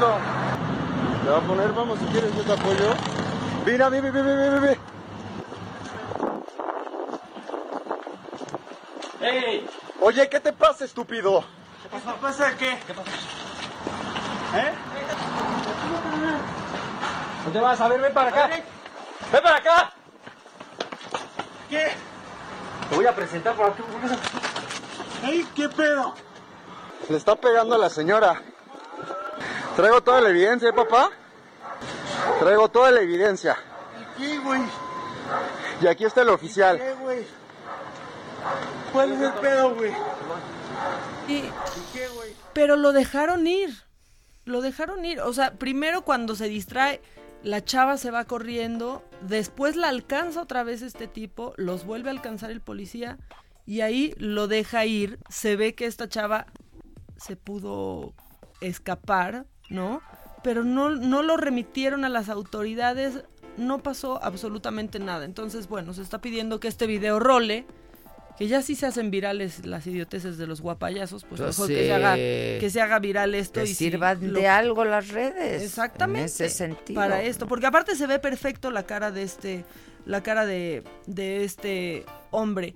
¿Qué? ¿Le va a poner? Vamos, si quieres, yo te apoyo. Mira, ve, ve, ve, ve. ¡Ey! Oye, ¿qué te pasa, estúpido? ¿Qué pasa? ¿Pasa qué? ¿Qué pasa? ¿Eh? ¿Dónde vas? A ver, ven para acá. ¡Ven para acá! ¿Qué? Te voy a presentar por aquí. ¡Ey, qué pedo! Le está pegando a la señora. Traigo toda la evidencia, ¿eh, papá? Traigo toda la evidencia. ¿Qué, güey? Y aquí está el oficial. ¿Qué, güey? ¿Cuál es el pedo, güey? ¿Y qué, güey? Pero lo dejaron ir. Lo dejaron ir. O sea, primero cuando se distrae, la chava se va corriendo. Después la alcanza otra vez este tipo. Los vuelve a alcanzar el policía. Y ahí lo deja ir. Se ve que esta chava se pudo escapar, ¿no? pero no, no lo remitieron a las autoridades, no pasó absolutamente nada. Entonces, bueno, se está pidiendo que este video role que ya sí se hacen virales las idioteces de los guapayazos, pues, pues mejor que, se haga, que se haga viral esto. y sirvan de algo las redes. Exactamente. En ese sentido. Para esto, porque aparte se ve perfecto la cara de este, la cara de, de este hombre.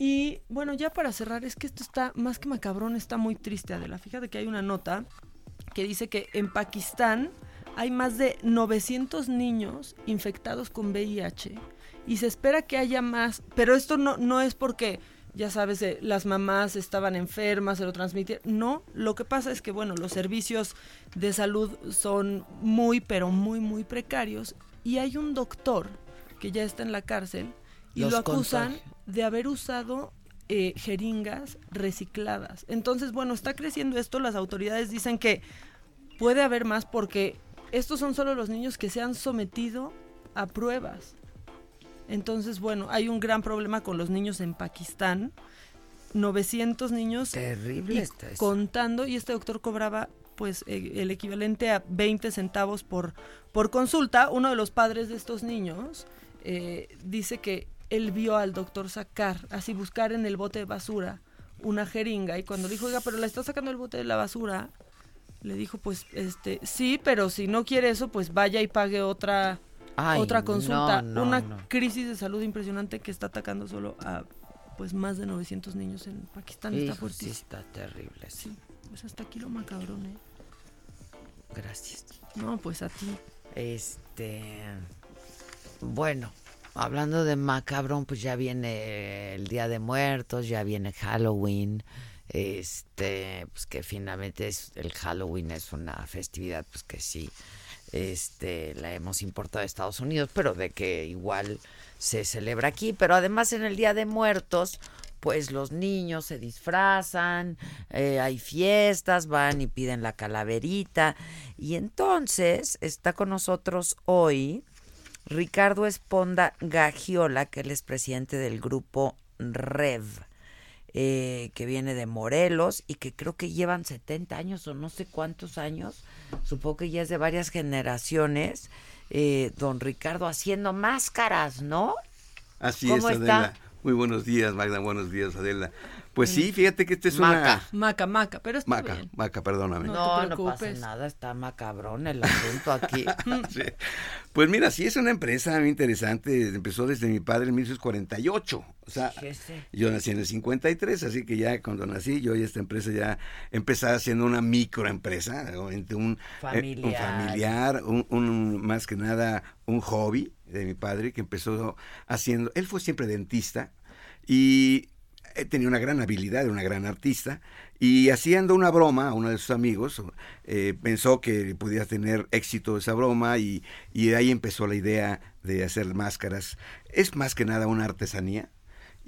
Y bueno, ya para cerrar, es que esto está, más que macabrón, está muy triste, Adela. Fíjate que hay una nota que dice que en Pakistán hay más de 900 niños infectados con VIH y se espera que haya más, pero esto no, no es porque, ya sabes, eh, las mamás estaban enfermas, se lo transmitieron, no, lo que pasa es que, bueno, los servicios de salud son muy, pero muy, muy precarios y hay un doctor que ya está en la cárcel y lo acusan de haber usado eh, jeringas recicladas. Entonces, bueno, está creciendo esto, las autoridades dicen que puede haber más porque estos son solo los niños que se han sometido a pruebas. Entonces, bueno, hay un gran problema con los niños en Pakistán. 900 niños Terrible contando y este doctor cobraba pues eh, el equivalente a 20 centavos por, por consulta. Uno de los padres de estos niños eh, dice que él vio al doctor sacar, así buscar en el bote de basura una jeringa y cuando dijo, oiga, pero la está sacando el bote de la basura, le dijo, pues, este, sí, pero si no quiere eso, pues vaya y pague otra, otra consulta. una crisis de salud impresionante que está atacando solo a, pues, más de 900 niños en Pakistán. está fuertísimo. Sí, está terrible. Sí, pues hasta aquí lo macabrón, ¿eh? Gracias. No, pues a ti. Este, bueno, hablando de macabrón, pues ya viene el Día de Muertos, ya viene Halloween, este, pues que finalmente el Halloween es una festividad, pues que sí, este, la hemos importado de Estados Unidos, pero de que igual se celebra aquí, pero además en el Día de Muertos, pues los niños se disfrazan, eh, hay fiestas, van y piden la calaverita, y entonces está con nosotros hoy Ricardo Esponda Gagiola, que él es presidente del grupo REV, eh, que viene de Morelos y que creo que llevan 70 años o no sé cuántos años, supongo que ya es de varias generaciones, eh, don Ricardo haciendo máscaras, ¿no? Así es, Adela. Muy buenos días, Magda, buenos días, Adela. Pues sí, fíjate que este es una... Maca, maca, pero está maca, bien. Maca, perdóname. No, no, pasa nada, está macabrón el asunto aquí. Pues mira, sí es una empresa muy interesante, empezó desde mi padre en 1948, o sea, yo nací en el 53, así que ya cuando nací yo y esta empresa ya empezaba siendo una microempresa, un familiar, un, familiar un más que nada un hobby de mi padre que empezó haciendo, él fue siempre dentista y eh, tenía una gran habilidad, una gran artista, y haciendo una broma a uno de sus amigos, eh, pensó que podía tener éxito esa broma y, y de ahí empezó la idea de hacer máscaras. Es más que nada una artesanía,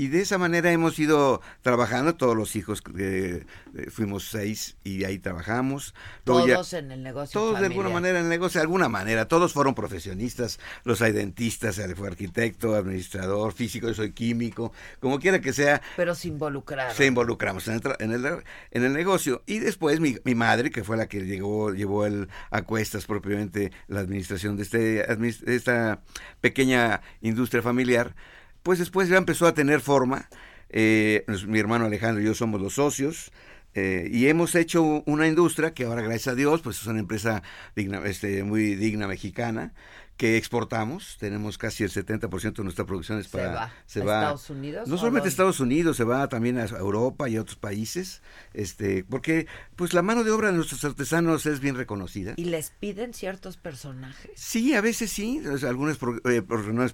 y de esa manera hemos ido trabajando, todos los hijos, eh, fuimos seis y ahí trabajamos. Todos en el negocio. Todos de alguna manera en el negocio, de alguna manera, todos fueron profesionistas, los hay dentistas, él fue arquitecto, administrador, físico, yo soy químico, como quiera que sea. Pero se involucraron. Se involucramos en el, en el, negocio. Y después mi, mi, madre, que fue la que llegó, llevó el, a cuestas propiamente la administración de, este, de esta pequeña industria familiar, pues después ya empezó a tener forma. Eh, mi hermano Alejandro y yo somos los socios. Eh, y hemos hecho una industria que ahora, gracias a Dios, pues es una empresa digna, este, muy digna mexicana, que exportamos, tenemos casi el 70% de nuestra producción es para se va, a Estados Unidos. No solamente a Estados Unidos, se va también a Europa y a otros países, este, porque pues la mano de obra de nuestros artesanos es bien reconocida. ¿Y les piden ciertos personajes? Sí, a veces sí, algunos eh,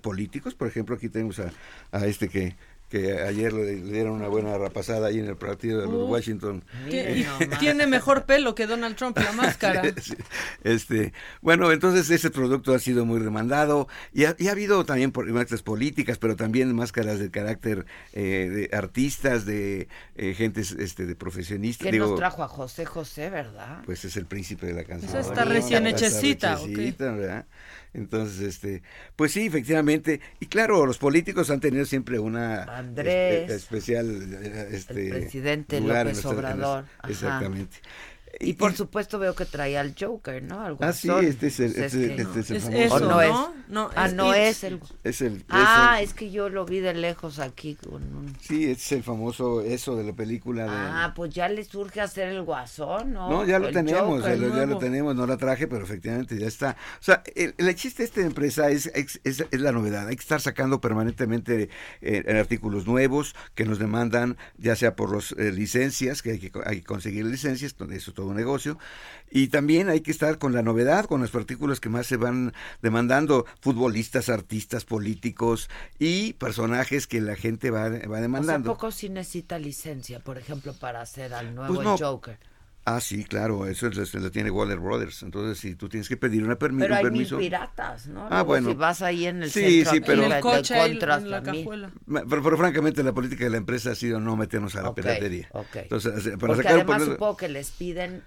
políticos, por ejemplo, aquí tenemos a, a este que que ayer le, dieron una buena rapazada ahí en el partido de los Washington. tiene mejor pelo que Donald Trump la máscara. este, bueno, entonces ese producto ha sido muy demandado y ha, habido también por, máscaras políticas, pero también máscaras de carácter eh, de artistas, de eh, gentes este, de profesionistas. Que nos trajo a José José, ¿verdad? Pues es el príncipe de la canción. Eso está recién hechecita. ¿verdad? Entonces, este, pues sí, efectivamente. Y claro, los políticos han tenido siempre una Andrés, especial este, el presidente López Obrador. exactamente. Y por supuesto veo que traía al Joker, ¿no? Algo ah, sí, este es el, pues este, este es el Es famoso. eso, ¿O no ¿no? es? No, ah, es no It. es el... Es el, Ah, es es que yo lo vi de lejos aquí con sí, es el famoso eso de la película de... Ah, pues ya le surge hacer el guasón, ¿no? No, ya lo El tenemos, Joker ya lo, ya lo nuevo. tenemos, no la traje, pero efectivamente ya está. O sea, el, el chiste de esta empresa es, es, es- es la novedad, hay que estar sacando permanentemente eh, artículos nuevos que nos demandan, ya sea por las licencias, que hay que, hay que conseguir licencias, eso es todo negocio, y también hay que estar con la novedad, con los artículos que más se van demandando, futbolistas, artistas, políticos y personajes que la gente va, va O sea, demandando. poco sí necesita licencia, por ejemplo, para hacer al nuevo Pues no. Joker. Ah, sí, claro, eso es- lo tiene Warner Brothers. Entonces, si tú tienes que pedir una permi- Pero un hay permiso. mil piratas, ¿no? Ah, Luego, bueno. Si vas ahí en el Sí, centro sí, pero- En el coche en la cajuela. Pero, pero francamente la política de la empresa ha sido no meternos a la Ok, piratería. ok. Entonces, para Porque sacar además supongo que les piden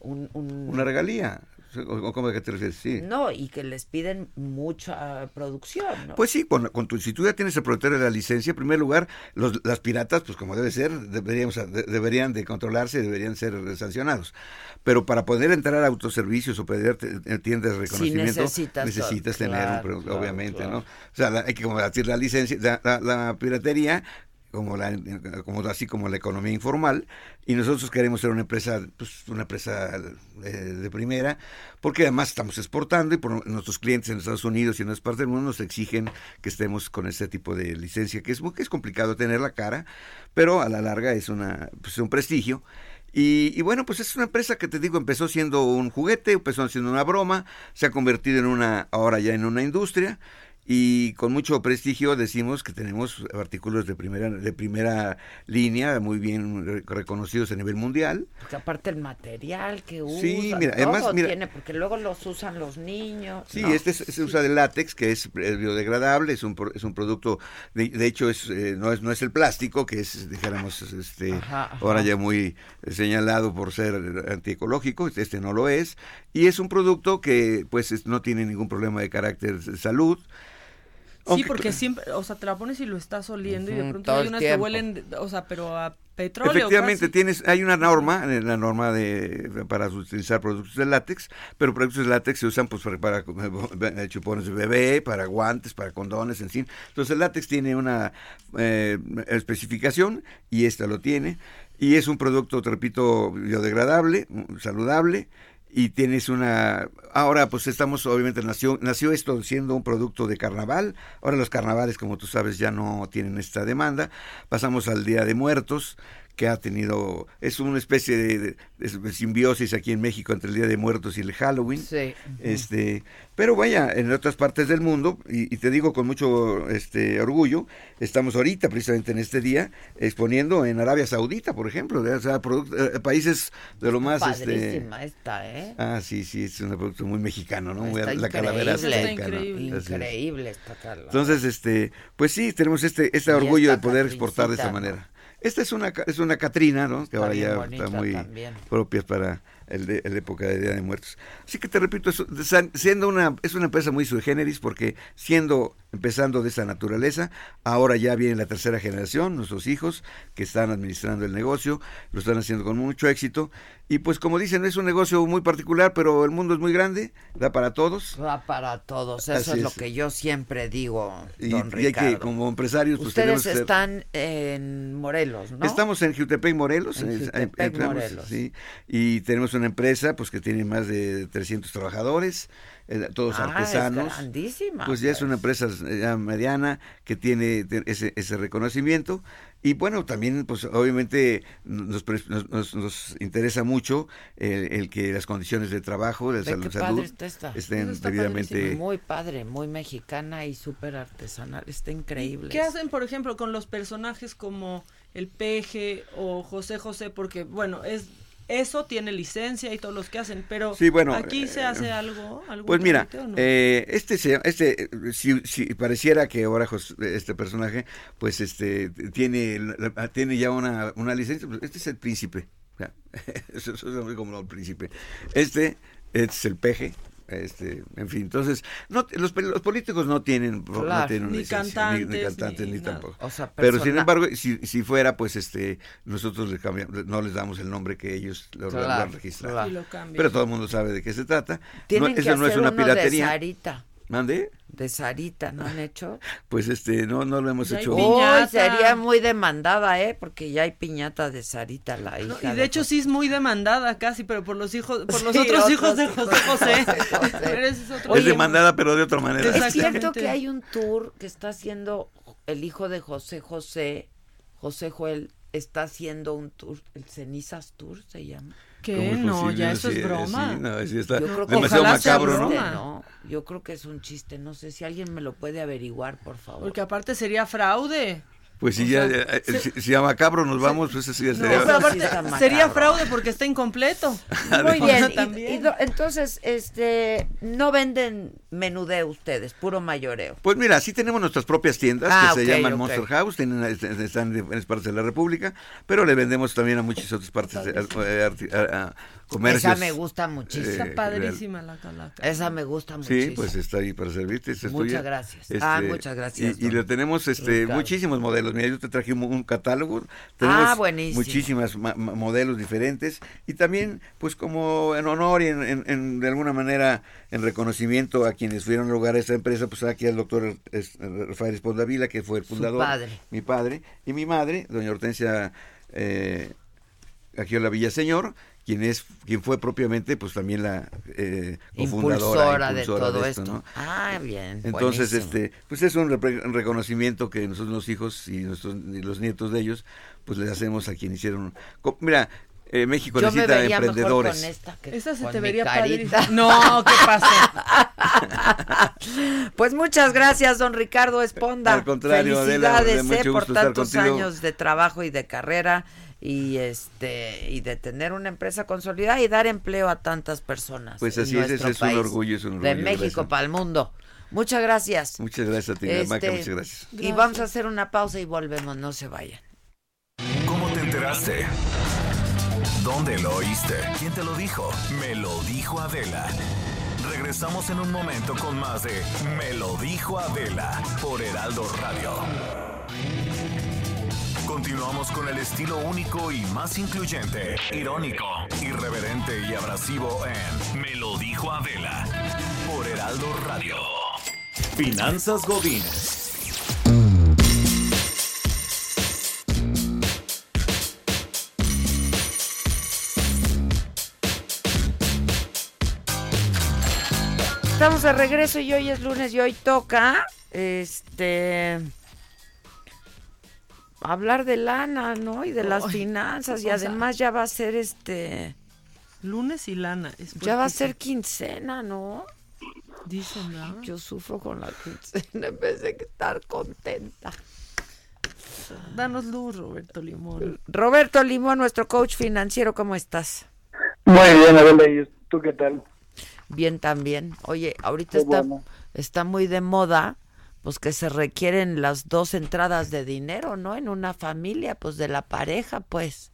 un... un- una regalía. ¿O, cómo es que te refieres? Sí. No, y que les piden mucha producción, ¿no? Pues sí, con, con tu, si tú ya tienes el propietario de la licencia, en primer lugar, los, las piratas, pues como debe ser, deberíamos, de- deberían de controlarse, deberían ser sancionados. Pero para poder entrar a autoservicios o pedir te- tiendas de reconocimiento, necesitas necesitas todo. tener, un Claro, claro, obviamente, claro. ¿no? O sea, la- hay que combatir la licencia, la, la- la piratería, como la, como así como la economía informal, y nosotros queremos ser una empresa, pues una empresa eh, de primera, porque además estamos exportando y por nuestros clientes en Estados Unidos y en otras partes del mundo nos exigen que estemos con ese tipo de licencia, que es, muy- que es complicado tener la cara, pero a la larga es una, pues, un prestigio. Y, y bueno, pues es una empresa que te digo, empezó siendo un juguete, empezó siendo una broma, se ha convertido en una, ahora ya en una industria, y con mucho prestigio decimos que tenemos artículos de primera, de primera línea, muy bien re- reconocidos a nivel mundial. Porque aparte el material que usan, Sí, mira, todo además, mira- tiene, porque luego los usan los niños. Sí, ¿no? este es- se usa de látex, que es biodegradable, es un, es un producto, de, de hecho es, eh, no es no es el plástico, que es, dijéramos, este, Ajá, ajá. ahora ya muy señalado por ser antiecológico, este no lo es, y es un producto que pues es- no tiene ningún problema de carácter de salud. Sí, porque siempre, o sea, te la pones y lo estás oliendo y de pronto hay unas que huelen, o sea, pero a petróleo. Efectivamente, casi. tienes, hay una norma, eh, la norma de para utilizar productos de látex, pero productos de látex se usan pues para, para, eh, chupones de bebé, para guantes, para condones, en fin. Entonces el látex tiene una eh, especificación y esta lo tiene y es un producto, te repito, biodegradable, mm, saludable y tienes una ahora pues estamos obviamente nació nació esto siendo un producto de carnaval. Ahora los carnavales como tú sabes ya no tienen esta demanda. Pasamos al día de muertos que ha tenido es una especie de, de- de simbiosis aquí en México entre el día de muertos y el Halloween Sí. este pero vaya en otras partes del mundo y, y te digo con mucho este orgullo estamos ahorita precisamente en este día exponiendo en Arabia Saudita por ejemplo de, o sea, produc- eh, países de lo más este esta, ¿eh? Ah, sí, sí, es un producto muy mexicano, ¿no? Muy- Está la calavera es increíble. mexicana. increíble. Esta Carla. Entonces, este, pues sí, tenemos este, este Y orgullo de poder exportar de esta manera. Esta es una, es una Catrina, ¿no? Que ahora ya está muy también. propia para el de, la época de Día de Muertos. Así que te repito, es, siendo una, es una empresa muy sui generis porque siendo, empezando de esa naturaleza, ahora ya viene la tercera generación, nuestros hijos, que están administrando el negocio, lo están haciendo con mucho éxito. Y pues como dicen, es un negocio muy particular, pero el mundo es muy grande, da para todos. Va para todos, eso es lo que yo siempre digo, Y, don y hay Ricardo. que, como empresarios, pues Ustedes tenemos que ser- están en Morelos, ¿no? Estamos en Jutepec, Morelos. En Jutepec, Morelos. sí, y tenemos una empresa pues que tiene más de 300 trabajadores, eh, todos Ah, es artesanos. grandísima, Pues ya es una empresa eh, ya mediana que tiene ese, ese reconocimiento. Y bueno, también pues obviamente nos, nos, nos- nos interesa mucho el, el que las condiciones de trabajo, de salud, qué salud padre está esta. estén está debidamente... padrísimo. Muy padre, muy mexicana y súper artesanal, está increíble. ¿Qué hacen, por ejemplo, con los personajes como el Peje o José José? Porque, bueno, es eso tiene licencia y todos los que hacen, pero Sí, bueno, aquí se eh, hace algo. Pues mira, no? eh, este, este, si, si pareciera que ahora este personaje, pues este, tiene, tiene ya una, una licencia, pues, este es el príncipe, eso, eso es como el príncipe. Este es el peje, este, en fin, entonces, no, los, los políticos no tienen, no tienen ni, cantantes, ni, cantantes, ni, tampoco. Pero sin embargo, si, si fuera, pues, este, nosotros les cambiamos, no les damos el nombre que ellos lo, han registrado. Pero todo el mundo sabe de qué se trata. No, eso no es una piratería. ¿Mande? De Sarita, ¿no han hecho? Pues este, no, no lo hemos hecho. Uy, sería muy demandada, ¿eh? Porque ya hay piñata de Sarita, la hija. y de, hecho sí es muy demandada casi, pero por los hijos, por los otros, hijos de José José. es, demandada, pero de otra manera. Es cierto que hay un tour que está haciendo el hijo de José José, José Joel, está haciendo un tour, el Cenizas Tour se llama. ¿Qué? No, ya eso es broma. no, está yo creo que demasiado macabro, ¿no? ¿no? Yo creo que es un chiste, no sé si alguien me lo puede averiguar, por favor. Porque aparte sería fraude. Pues si ya, eh, si, a macabro nos vamos, pues eso ya sería... sería fraude porque está incompleto. Muy bien, entonces, este, no venden menudeo ustedes, puro mayoreo. Pues mira, sí tenemos nuestras propias tiendas ah, que se llaman Monster House, tienen, están en diferentes partes de la República, pero le vendemos también a muchas otras partes, de, a, esa me gusta muchísimo. Está padrísima la calaca. Esa me gusta muchísimo. Sí, pues está ahí para servirte. muchas gracias. ah, este, muchas gracias. Y, le tenemos este muchísimos modelos. Mira, yo te traje un, catálogo. Tenemos ah, buenísimo. Muchísimas modelos diferentes. Y también, pues como en honor y en, de alguna manera en reconocimiento a quienes fueron a lugar a esta empresa, pues aquí al doctor Rafael Espondavila, que fue el fundador. Mi padre. Y mi madre, doña Hortensia eh, Agiola Villaseñor quien es quien fue propiamente pues también la eh, impulsora, de todo esto, ah bien entonces este pues es un reconocimiento que nosotros los hijos y nuestros los nietos de ellos pues les hacemos a quien hicieron mira eh, México Yo necesita me emprendedores. Con esta, que esa se te vería No, ¿qué pasa? pues muchas gracias, don Ricardo Esponda. Al contrario, Felicidades eh, por tantos años de trabajo y de carrera y este y de tener una empresa consolidada y dar empleo a tantas personas. Pues así es, es un orgullo, es un orgullo. De México para el mundo. Muchas gracias. Muchas gracias a ti, este, muchas gracias. Y vamos a hacer una pausa y volvemos, no se vayan. ¿Cómo te enteraste? ¿Dónde lo oíste? ¿Quién te lo dijo? Me lo dijo Adela. Regresamos en un momento con más de Me lo dijo Adela por Heraldo Radio. Continuamos con el estilo único y más incluyente, irónico, irreverente y abrasivo en Me lo dijo Adela por Heraldo Radio. Finanzas Godines. Estamos de regreso y hoy es lunes y hoy toca este hablar de lana, ¿no? Y de las finanzas. Y además ya va a ser este... Lunes y lana. Ya va a ser quincena, ¿no? Dicen, ¿no? Yo sufro con la quincena en vez de estar contenta. Danos luz, Roberto Limón. Roberto Limón, nuestro coach financiero, ¿cómo estás? Muy bien, Adela, ¿y tú qué tal? Bien también. Oye, ahorita está, está muy de moda pues que se requieren las dos entradas de dinero, ¿no? En una familia, pues de la pareja, pues.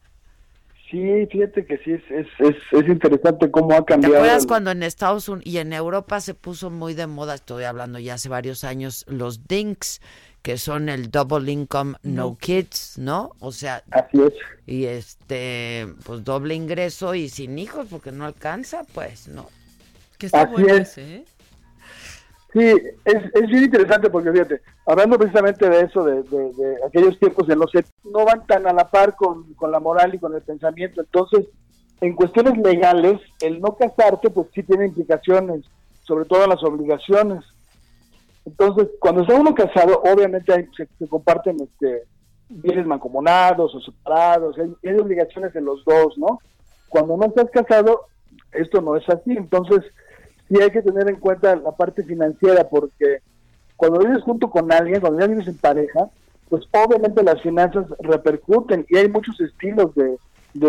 Sí, fíjate que sí, es, es, es, interesante cómo ha cambiado. ¿Te acuerdas cuando en Estados Unidos y en Europa se puso muy de moda, estoy hablando ya hace varios años, los DINKs, que son el Double Income No, Kids, ¿no? O sea, así es. Y este, pues doble ingreso y sin hijos porque no alcanza, pues, ¿no? Que está bueno ese, ¿eh? Sí, es, bien interesante porque fíjate, hablando precisamente de eso, de, aquellos tiempos en los que no van tan a la par con, la moral y con el pensamiento, entonces, en cuestiones legales, el no casarte, pues sí tiene implicaciones, sobre todo las obligaciones. Entonces, cuando está uno casado, obviamente se, comparten este, bienes mancomunados o separados, hay, hay obligaciones en los dos, ¿no? Cuando no estás casado, esto no es así, entonces sí hay que tener en cuenta la parte financiera porque cuando vives junto con alguien, cuando ya vives en pareja, pues obviamente las finanzas repercuten y hay muchos estilos de,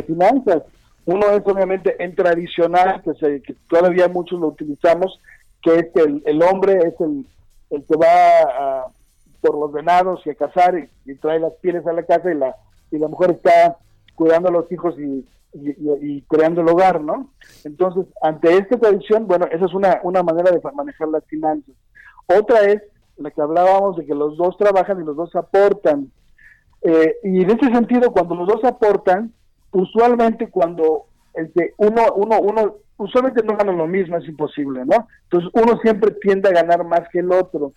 finanzas. Uno es obviamente el tradicional, que, se, que todavía muchos lo utilizamos, que es que el, hombre es el, el que va por los venados y a cazar y, trae las pieles a la casa y la, y la mujer está cuidando a los hijos y y, creando el hogar, ¿no? Entonces, ante esta tradición, bueno, esa es una, una manera de manejar las finanzas. Otra es la que hablábamos de que los dos trabajan y los dos aportan. Eh, y en ese sentido, cuando los dos aportan, usualmente cuando el que uno, uno, uno, usualmente no gana lo mismo, es imposible, ¿no? Entonces uno siempre tiende a ganar más que el otro.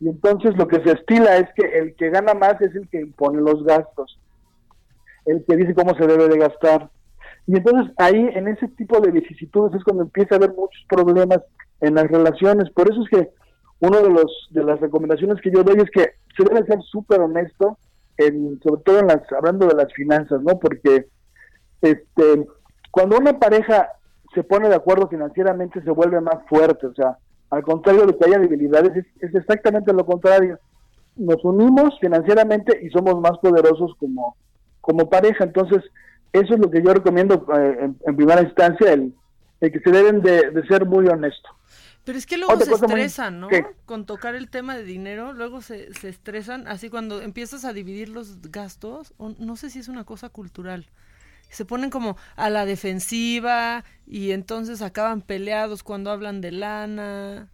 Y entonces lo que se estila es que el que gana más es el que impone los gastos, el que dice cómo se debe de gastar. Y entonces ahí, en ese tipo de vicisitudes, es cuando empieza a haber muchos problemas en las relaciones. Por eso es que uno de los de las recomendaciones que yo doy es que se debe ser súper honesto, en, sobre todo en las, hablando de las finanzas, ¿no? Porque este cuando una pareja se pone de acuerdo financieramente se vuelve más fuerte, o sea, al contrario de que haya debilidades, es, exactamente lo contrario. Nos unimos financieramente y somos más poderosos como, como pareja. Entonces, eso es lo que yo recomiendo eh, en, primera instancia, el, que se deben de, ser muy honestos. Pero es que luego se estresan, ¿no? Con tocar el tema de dinero, luego se, se estresan, así cuando empiezas a dividir los gastos, no sé si es una cosa cultural se ponen como a la defensiva y entonces acaban peleados cuando hablan de lana.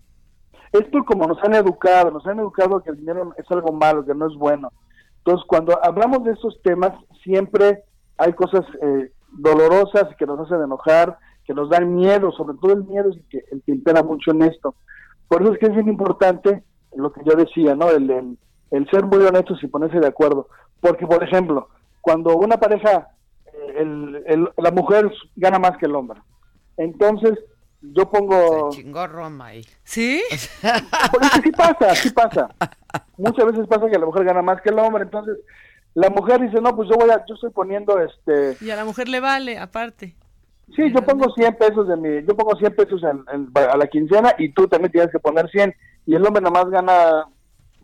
Esto como nos han educado, nos han educado que el dinero es algo malo, que no es bueno. Entonces cuando hablamos de estos temas siempre hay cosas eh, dolorosas que nos hacen enojar, que nos dan miedo, sobre todo el miedo es el que, el que impera mucho en esto. Por eso es que es bien importante lo que yo decía, ¿no? El, el ser muy honestos y ponerse de acuerdo. Porque, por ejemplo, cuando una pareja el, la mujer gana más que el hombre. Entonces, yo pongo... Se chingó Roma ahí. ¿Sí? Porque sí pasa, sí pasa. Muchas veces pasa que la mujer gana más que el hombre, entonces la mujer dice, no, pues yo voy a, yo estoy poniendo este... Y a la mujer le vale, aparte. Sí, yo pongo 100 pesos de mi, yo pongo 100 pesos a la quincena y tú también tienes que poner 100 y el hombre nada más gana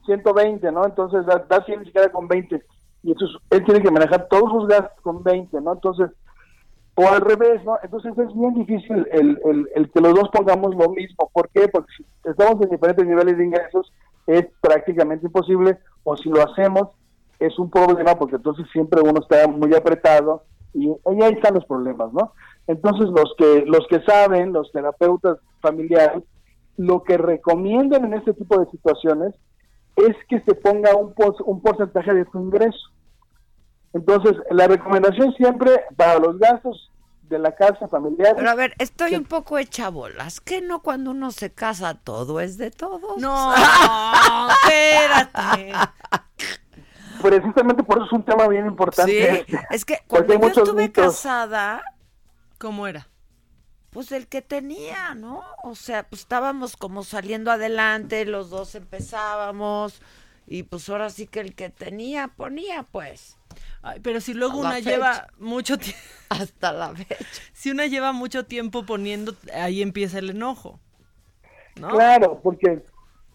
120, ¿no? Entonces da, da 100 y se queda con 20 y entonces él tiene que manejar todos sus gastos con 20, ¿no? Entonces, o al revés, ¿no? Entonces es bien difícil el, el, el que los dos pongamos lo mismo. ¿Por qué? Porque si estamos en diferentes niveles de ingresos, es prácticamente imposible, o si lo hacemos, es un problema, porque entonces siempre uno está muy apretado y, ahí están los problemas, ¿no? Entonces los que, los que saben, los terapeutas familiares, lo que recomiendan en este tipo de situaciones es que se ponga un, un porcentaje de su ingreso. Entonces, la recomendación siempre para los gastos de la casa familiar. Pero a ver, estoy un poco hecha bolas. ¿Qué no cuando uno se casa todo es de todos? No, espérate. Precisamente por eso es un tema bien importante. Sí, es que cuando yo estuve casada... ¿Cómo era? pues el que tenía, ¿no? O sea, pues estábamos como saliendo adelante, los dos empezábamos y pues ahora sí que el que tenía ponía, pues. Ay, pero si luego una lleva mucho tiempo. Hasta la fecha. Si una lleva mucho tiempo poniendo, ahí empieza el enojo. ¿no? Claro, porque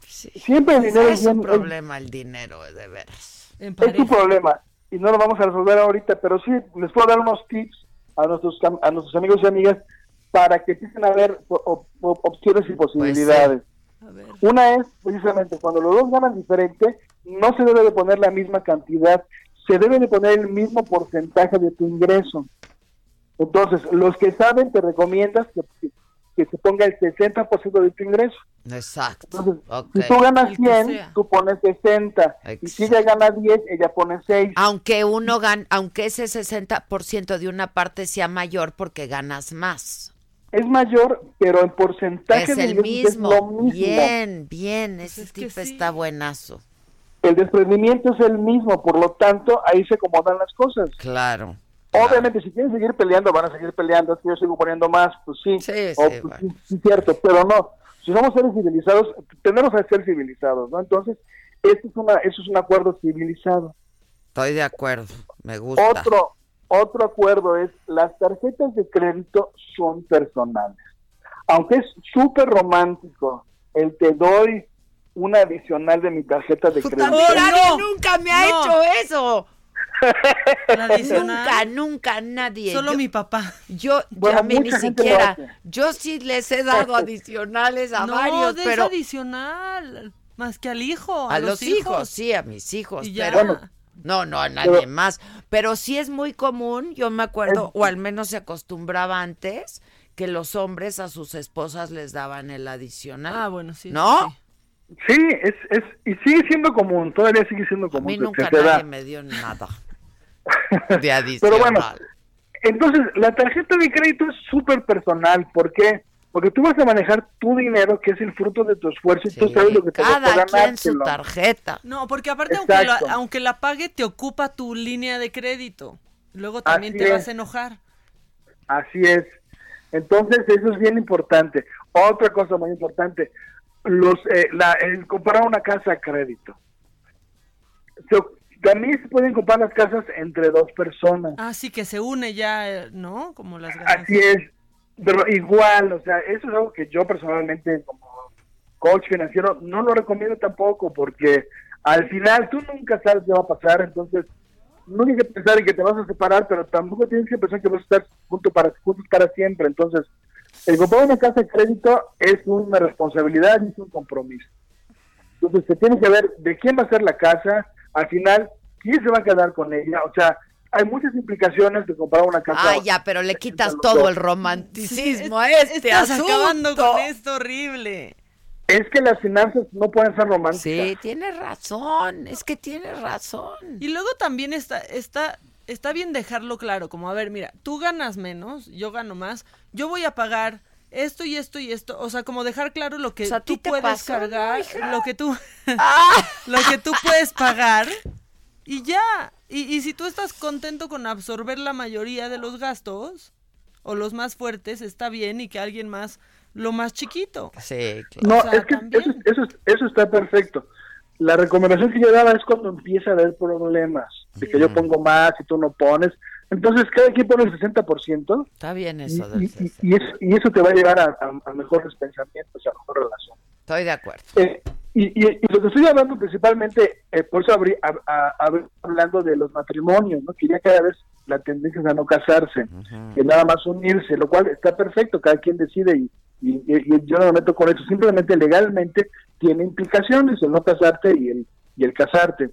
siempre el dinero es un problema, el dinero, de veras. Es un problema y no lo vamos a resolver ahorita, pero sí les puedo dar unos tips a nuestros, a nuestros amigos y amigas para que empiecen a ver opciones y posibilidades. Una es precisamente cuando los dos ganan diferente, no se debe de poner la misma cantidad, se debe de poner el mismo porcentaje de tu ingreso. Entonces, los que saben te recomiendas que, que se ponga el 60% de tu ingreso. Exacto. si tú ganas 100, tú pones 60. Y si ella gana 10, ella pone 6. Aunque uno gan aunque ese 60% de una parte sea mayor porque ganas más es mayor, pero en porcentaje es el mismo. Es lo mismo. Bien, bien, pues ese tipo está buenazo. El desprendimiento es el mismo, por lo tanto, ahí se acomodan las cosas. Claro. Obviamente, si quieren seguir peleando, van a seguir peleando. Si yo sigo poniendo más, pues sí. Sí, sí, pues sí, cierto, pero no. Si somos seres civilizados, tenemos que ser civilizados, ¿no? Entonces, esto es, una, eso es un acuerdo civilizado. Estoy de acuerdo, me gusta. Otro, otro acuerdo es las tarjetas de crédito son personales. Aunque es súper romántico, el te doy una adicional de mi tarjeta de crédito. Nadie nunca me ha hecho eso. Nunca, nunca nadie. Solo mi papá. Yo, a mí ni siquiera. Yo sí les he dado adicionales a varios, pero adicional más que al hijo. A, los, hijos. sí, a mis hijos. pero No, no, nadie más. Pero sí es muy común, yo me acuerdo, o al menos se acostumbraba antes, que los hombres a sus esposas les daban el adicional. Ah, bueno, sí. ¿No? Sí, es, es, y sigue siendo común, todavía sigue siendo común. A mí nunca nadie me dio nada de adicional. Pero bueno, entonces la tarjeta de crédito es súper personal, ¿por qué? Porque tú vas a manejar tu dinero, que es el fruto de tu esfuerzo, y tú sabes lo que te vas a ganar. su tarjeta. No, porque aparte, aunque la, aunque la pague, te ocupa tu línea de crédito. Luego también te vas a enojar. Así es. Entonces, eso es bien importante. Otra cosa muy importante, los eh, la, el comprar una casa a crédito. también se pueden comprar las casas entre dos personas. Ah, sí, que se une ya, ¿no? Como las Así es pero igual, o sea, eso es algo que yo personalmente como coach financiero no lo recomiendo tampoco porque al final tú nunca sabes qué va a pasar, entonces no tienes que pensar en que te vas a separar, pero tampoco tienes que pensar que vas a estar junto para, juntos para siempre. Entonces, el comprar una casa de crédito es una responsabilidad y es un compromiso. Entonces, se tiene que ver de quién va a ser la casa, al final, quién se va a quedar con ella, o sea, hay muchas implicaciones de comprar una casa. Ah, ya, pero le quitas todo el romanticismo a este estás acabando con esto horrible. Es que las finanzas no pueden ser románticas. Sí, tienes razón, es que tienes razón. Y luego también está, está, está bien dejarlo claro, como a ver, mira, tú ganas menos, yo gano más, yo voy a pagar esto y esto y esto, o sea, como dejar claro lo que tú puedes cargar, lo que tú, ah. lo que tú puedes pagar y ya, y, si tú estás contento con absorber la mayoría de los gastos, o los más fuertes, está bien, y que alguien más, lo más chiquito. Sí, claro. No, es que eso, eso, está perfecto. La recomendación que yo daba es cuando empieza a haber problemas, de que yo pongo más y tú no pones. Entonces, cada quien pone el 60%. Está bien eso. y, y, eso, y eso te va a llevar a, a, mejores pensamientos, a mejor relación. Estoy de acuerdo. Eh, y, y, lo que estoy hablando principalmente, eh, por eso abrí, hablando de los matrimonios, ¿no? que ya cada vez la tendencia es a no casarse, que nada más unirse, lo cual está perfecto, cada quien decide y, yo no me meto con eso, simplemente legalmente tiene implicaciones el no casarte y el, y el casarte.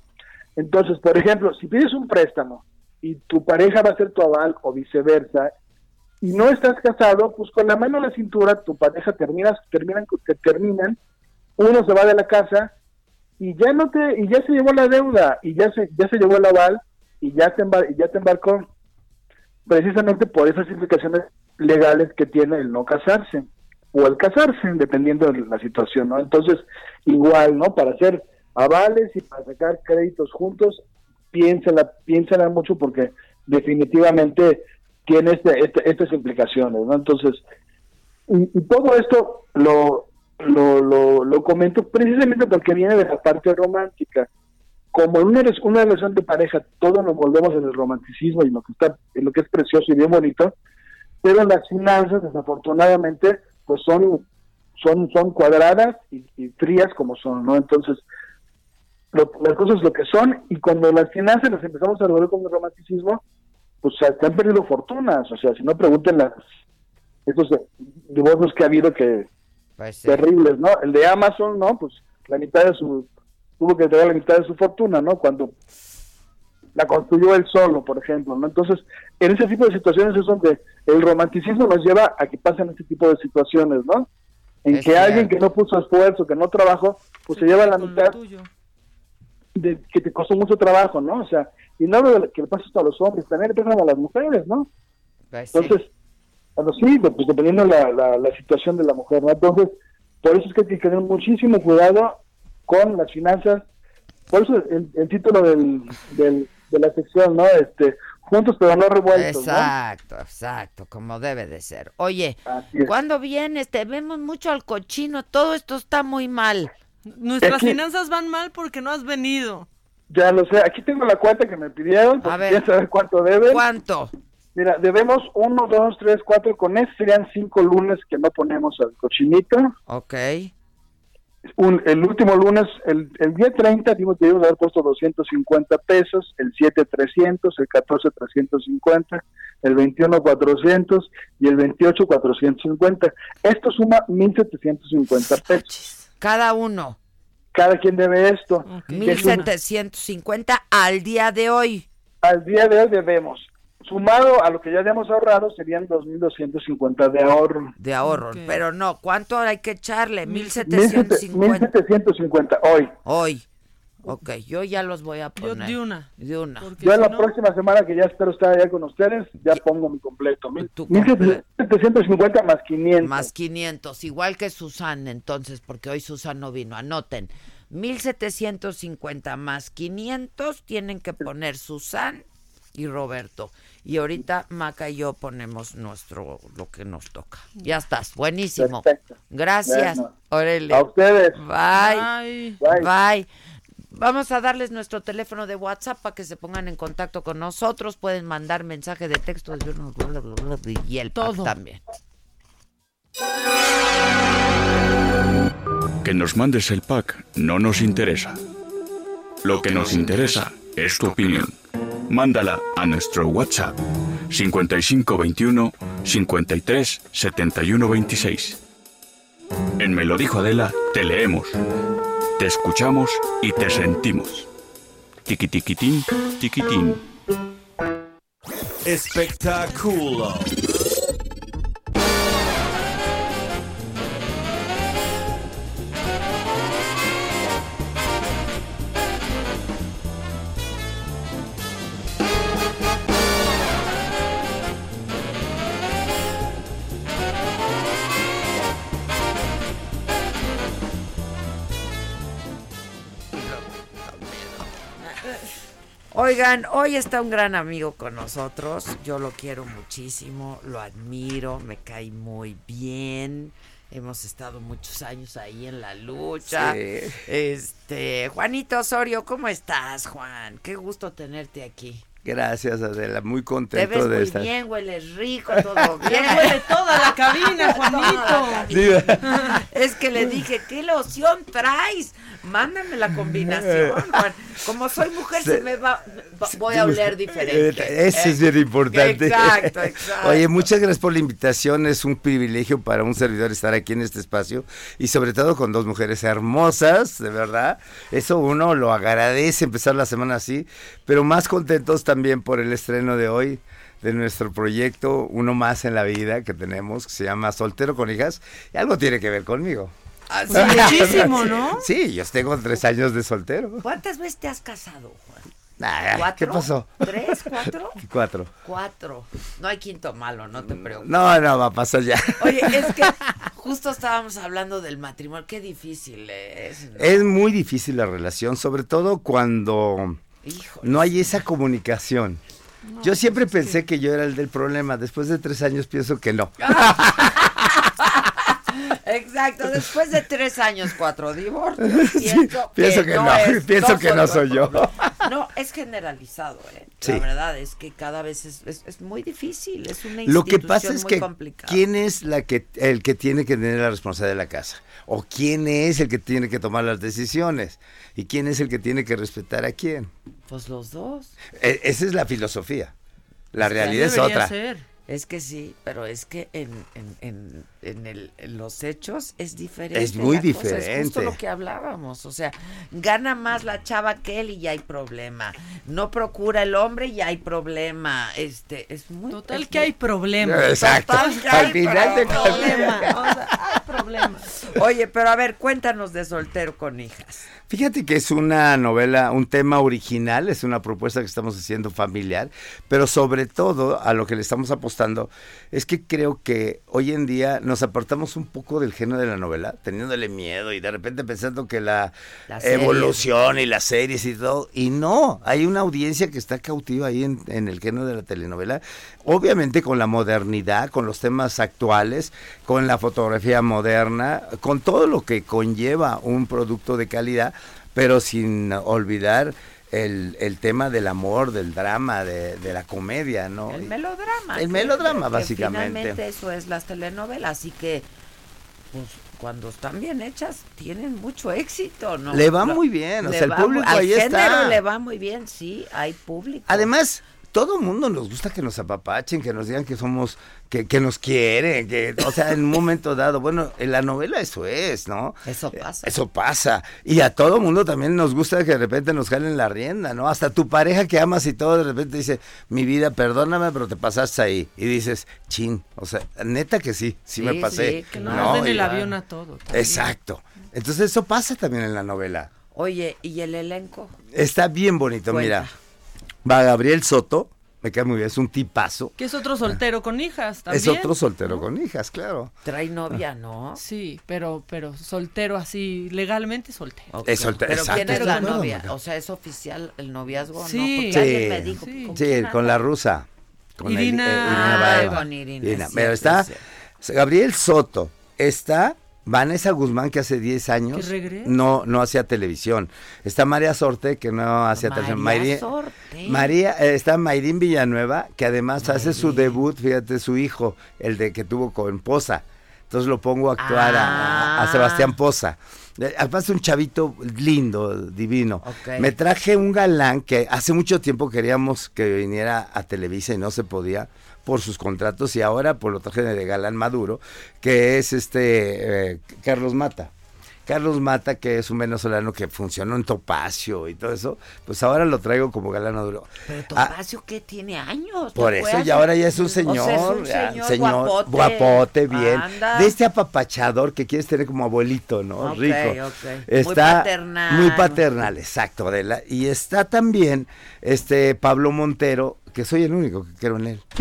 Entonces, por ejemplo, si pides un préstamo y tu pareja va a ser tu aval o viceversa, y no estás casado, pues con la mano en la cintura tu pareja terminas, terminan, te terminan uno se va de la casa y ya no te y ya se llevó la deuda y ya se ya se llevó el aval y ya te y ya te embarcó precisamente por esas implicaciones legales que tiene el no casarse o el casarse dependiendo de la situación no entonces igual no para hacer avales y para sacar créditos juntos piénsala piénsala mucho porque definitivamente tiene este, este estas implicaciones no entonces y todo esto lo lo, lo, comento precisamente porque viene de la parte romántica. Como en una, una relación de pareja, todos nos volvemos en el romanticismo y lo que está, en lo que es precioso y bien bonito, pero las finanzas, desafortunadamente, pues son, son, son cuadradas y, frías como son, ¿no? Entonces, las cosas lo que son, y cuando las finanzas las empezamos a volver con el romanticismo, pues se han perdido fortunas, o sea, si no pregunten las, estos divorcios que ha habido que pues terribles, ¿no? El de Amazon, ¿no? Pues la mitad de su, tuvo que entregar la mitad de su fortuna, ¿no? Cuando la construyó él solo, por ejemplo, ¿no? Entonces, en ese tipo de situaciones es donde el romanticismo nos lleva a que pasen este tipo de situaciones, ¿no? En que alguien que no puso esfuerzo, que no trabajó, pues se lleva la mitad de que te costó mucho trabajo, ¿no? O sea, y no hablo de que le pasa esto a los hombres, también le pasa a las mujeres, ¿no? Pues Entonces, bueno, sí, pues dependiendo la, la, situación de la mujer, ¿no? Entonces, por eso es que hay que tener muchísimo cuidado con las finanzas. Por eso el, título del, del, de la sección, ¿no? Este, juntos pero no revueltos. Exacto, exacto, como debe de ser. Oye, ¿cuándo vienes? Te vemos mucho al cochino, todo esto está muy mal. Nuestras finanzas van mal porque no has venido. Ya lo sé, aquí tengo la cuenta que me pidieron, ver, saber cuánto deben. ¿Cuánto? Mira, debemos uno, dos, tres, cuatro, con eso serían cinco lunes que no ponemos al cochinito. Ok. El último lunes, el, el día 30, dimos que haber puesto 250 pesos, el 7 300, el 14 350, el 21 400 y el 28 450. Esto suma 1750 pesos. Cada uno. cada quien debe esto. 1750 al día de hoy. Al día de hoy debemos. Sumado a lo que ya habíamos ahorrado serían 2.250 de ahorro. De ahorro, pero no, ¿cuánto hay que echarle? 1.750. 1.750 hoy. Hoy. Ok, yo ya los voy a poner. Yo de una. De una. Yo en la próxima semana que ya espero estar allá con ustedes, ya pongo mi completo. 1750 más 500. Más 500, igual que Susan entonces, porque hoy Susan no vino. Anoten. 1750 más 500 tienen que poner Susan y Roberto. Y ahorita Maca y yo ponemos nuestro, lo que nos toca. Ya estás, buenísimo. Gracias. A ustedes. Bye. Bye. Bye. Vamos a darles nuestro teléfono de WhatsApp para que se pongan en contacto con nosotros. Pueden mandar mensaje de texto y el Todo. también. Que nos mandes el pack no nos interesa. Lo que nos interesa es tu opinión. Mándala a nuestro WhatsApp 5521 53 71 26. En Me lo dijo Adela, te leemos te escuchamos y te sentimos. Tiki tiquitín, tiquitín. Espectáculo. Oigan, hoy está un gran amigo con nosotros. Yo lo quiero muchísimo, lo admiro, me cae muy bien. Hemos estado muchos años ahí en la lucha. Este, Juanito Osorio, ¿cómo estás, Juan? Qué gusto tenerte aquí. Gracias, Adela, muy contento Te ves de muy estar. bien, hueles rico, todo bien. huele toda la cabina, Juanito. es que le dije, ¿qué loción traes? Mándame la combinación, Juan. Como soy mujer, se, me va, voy a oler diferente. Eso es bien importante. Exacto, exacto. Oye, muchas gracias por la invitación. Es un privilegio para un servidor estar aquí en este espacio y sobre todo con dos mujeres hermosas, de verdad. Eso uno lo agradece empezar la semana así, pero más contentos también por el estreno de hoy de nuestro proyecto, uno más en la vida que tenemos, que se llama Soltero con Hijas, y algo tiene que ver conmigo. Ah, muchísimo, ¿no? Sí, yo tengo tres años de soltero. ¿Cuántas veces te has casado, Juan? Ah, ¿Cuatro? ¿Qué pasó? ¿Tres? ¿Cuatro? Cuatro. Cuatro. No hay quinto malo, no te preocupes. No, no, va a pasar ya. Oye, es que justo estábamos hablando del matrimonio. Qué difícil es. ¿no? Es muy difícil la relación, sobre todo cuando no hay esa comunicación. yo siempre pensé que... yo era el del problema. Después de tres años pienso que no. Exacto, después de tres años, cuatro divorcios, pienso, pienso que, no, es, pienso que no soy yo. No, es generalizado, ¿eh? Sí. La verdad es que cada vez es, es, es muy difícil, es una Lo que pasa es que complicada. quién es la que el que tiene que tener la responsabilidad de la casa o quién es el que tiene que tomar las decisiones y quién es el que tiene que respetar a quién. Pues los dos. E esa es la filosofía. La realidad es otra. ser. Es que sí, pero es que en, en, en, en, el, en los hechos es diferente. Es muy la cosa, es justo diferente. lo que hablábamos. O sea, gana más la chava que él y ya hay problema. No procura el hombre y ya hay problema. Este, es muy. Total es que muy- hay problema. Exacto. Total que Al hay final de problema. O sea, Oye, pero a ver, cuéntanos de soltero con hijas. Fíjate que es una novela, un tema original, es una propuesta que estamos haciendo familiar, pero sobre todo a lo que le estamos apostando es que creo que hoy en día nos apartamos un poco del género de la novela, teniéndole miedo y de repente pensando que la, evolución y las series y todo, y no, hay una audiencia que está cautiva ahí en, en el género de la telenovela, obviamente con la modernidad, con los temas actuales, con la fotografía moderna, con todo lo que conlleva un producto de calidad, pero sin olvidar el, el tema del amor, del drama, de, de la comedia, ¿no? El melodrama. El melodrama, que básicamente. Finalmente eso es las telenovelas, así que pues cuando están bien hechas tienen mucho éxito, ¿no? Le va Lo- muy bien, o sea, el público muy- al género le va muy bien, sí, hay público. Además, todo mundo nos gusta que nos apapachen, que nos digan que somos, que, que nos quieren, que, o sea, en un momento dado, bueno, en la novela eso es, ¿no? Eso pasa. Eso pasa. Y a todo mundo también nos gusta que de repente nos jalen la rienda, ¿no? Hasta tu pareja que amas y todo, de repente dice, mi vida, perdóname, pero te pasaste ahí. Y dices, chin, o sea, neta que sí, sí, me pasé. Sí, que no, nos den el avión a todo. también. Exacto. Entonces eso pasa también en la novela. Oye, ¿y el elenco? Está bien bonito, mira. Va Gabriel Soto, me cae muy bien, es un tipazo. Que es otro soltero con hijas también. Es otro soltero con hijas, claro. Trae novia, ¿no? Sí, pero pero soltero así, legalmente soltero. Es soltero, ¿Pero exacto. quién es la Claro, novia? O sea, ¿es oficial el noviazgo Sí. no? Porque Sí, alguien me dijo. sí. ¿con Sí, con la rusa. Con la- Irina- eh, Ah, con Irina, Irina. es Pero está es Gabriel Soto, está Vanessa Guzmán, que hace 10 años no, no hacía televisión. Está María Sorte, que no hacía televisión. María Sorte. María, eh, está Mayrín Villanueva, que además hace su debut, fíjate, su hijo, el de que tuvo con Poza. Entonces lo pongo a actuar a- a, Ah. Sebastián Poza. Eh, Además un chavito lindo, divino. Me traje un galán que hace mucho tiempo queríamos que viniera a Televisa y no se podía por sus contratos y ahora por lo traje de galán maduro, que es este eh, Carlos Mata. Carlos Mata, que es un venezolano que funcionó en Topacio y todo eso, pues ahora lo traigo como galán maduro. Pero Ah, Topacio, que tiene años. por ¿te eso, y ahora ya es un O sea, señor, es un ya, señor, guapote. guapote, bien. Anda. De este apapachador que quieres tener como abuelito, ¿no? Rico. ok. Muy Está paternal. Muy paternal, exacto, Adela. Y está también este Pablo Montero, que soy el único que quiero en él.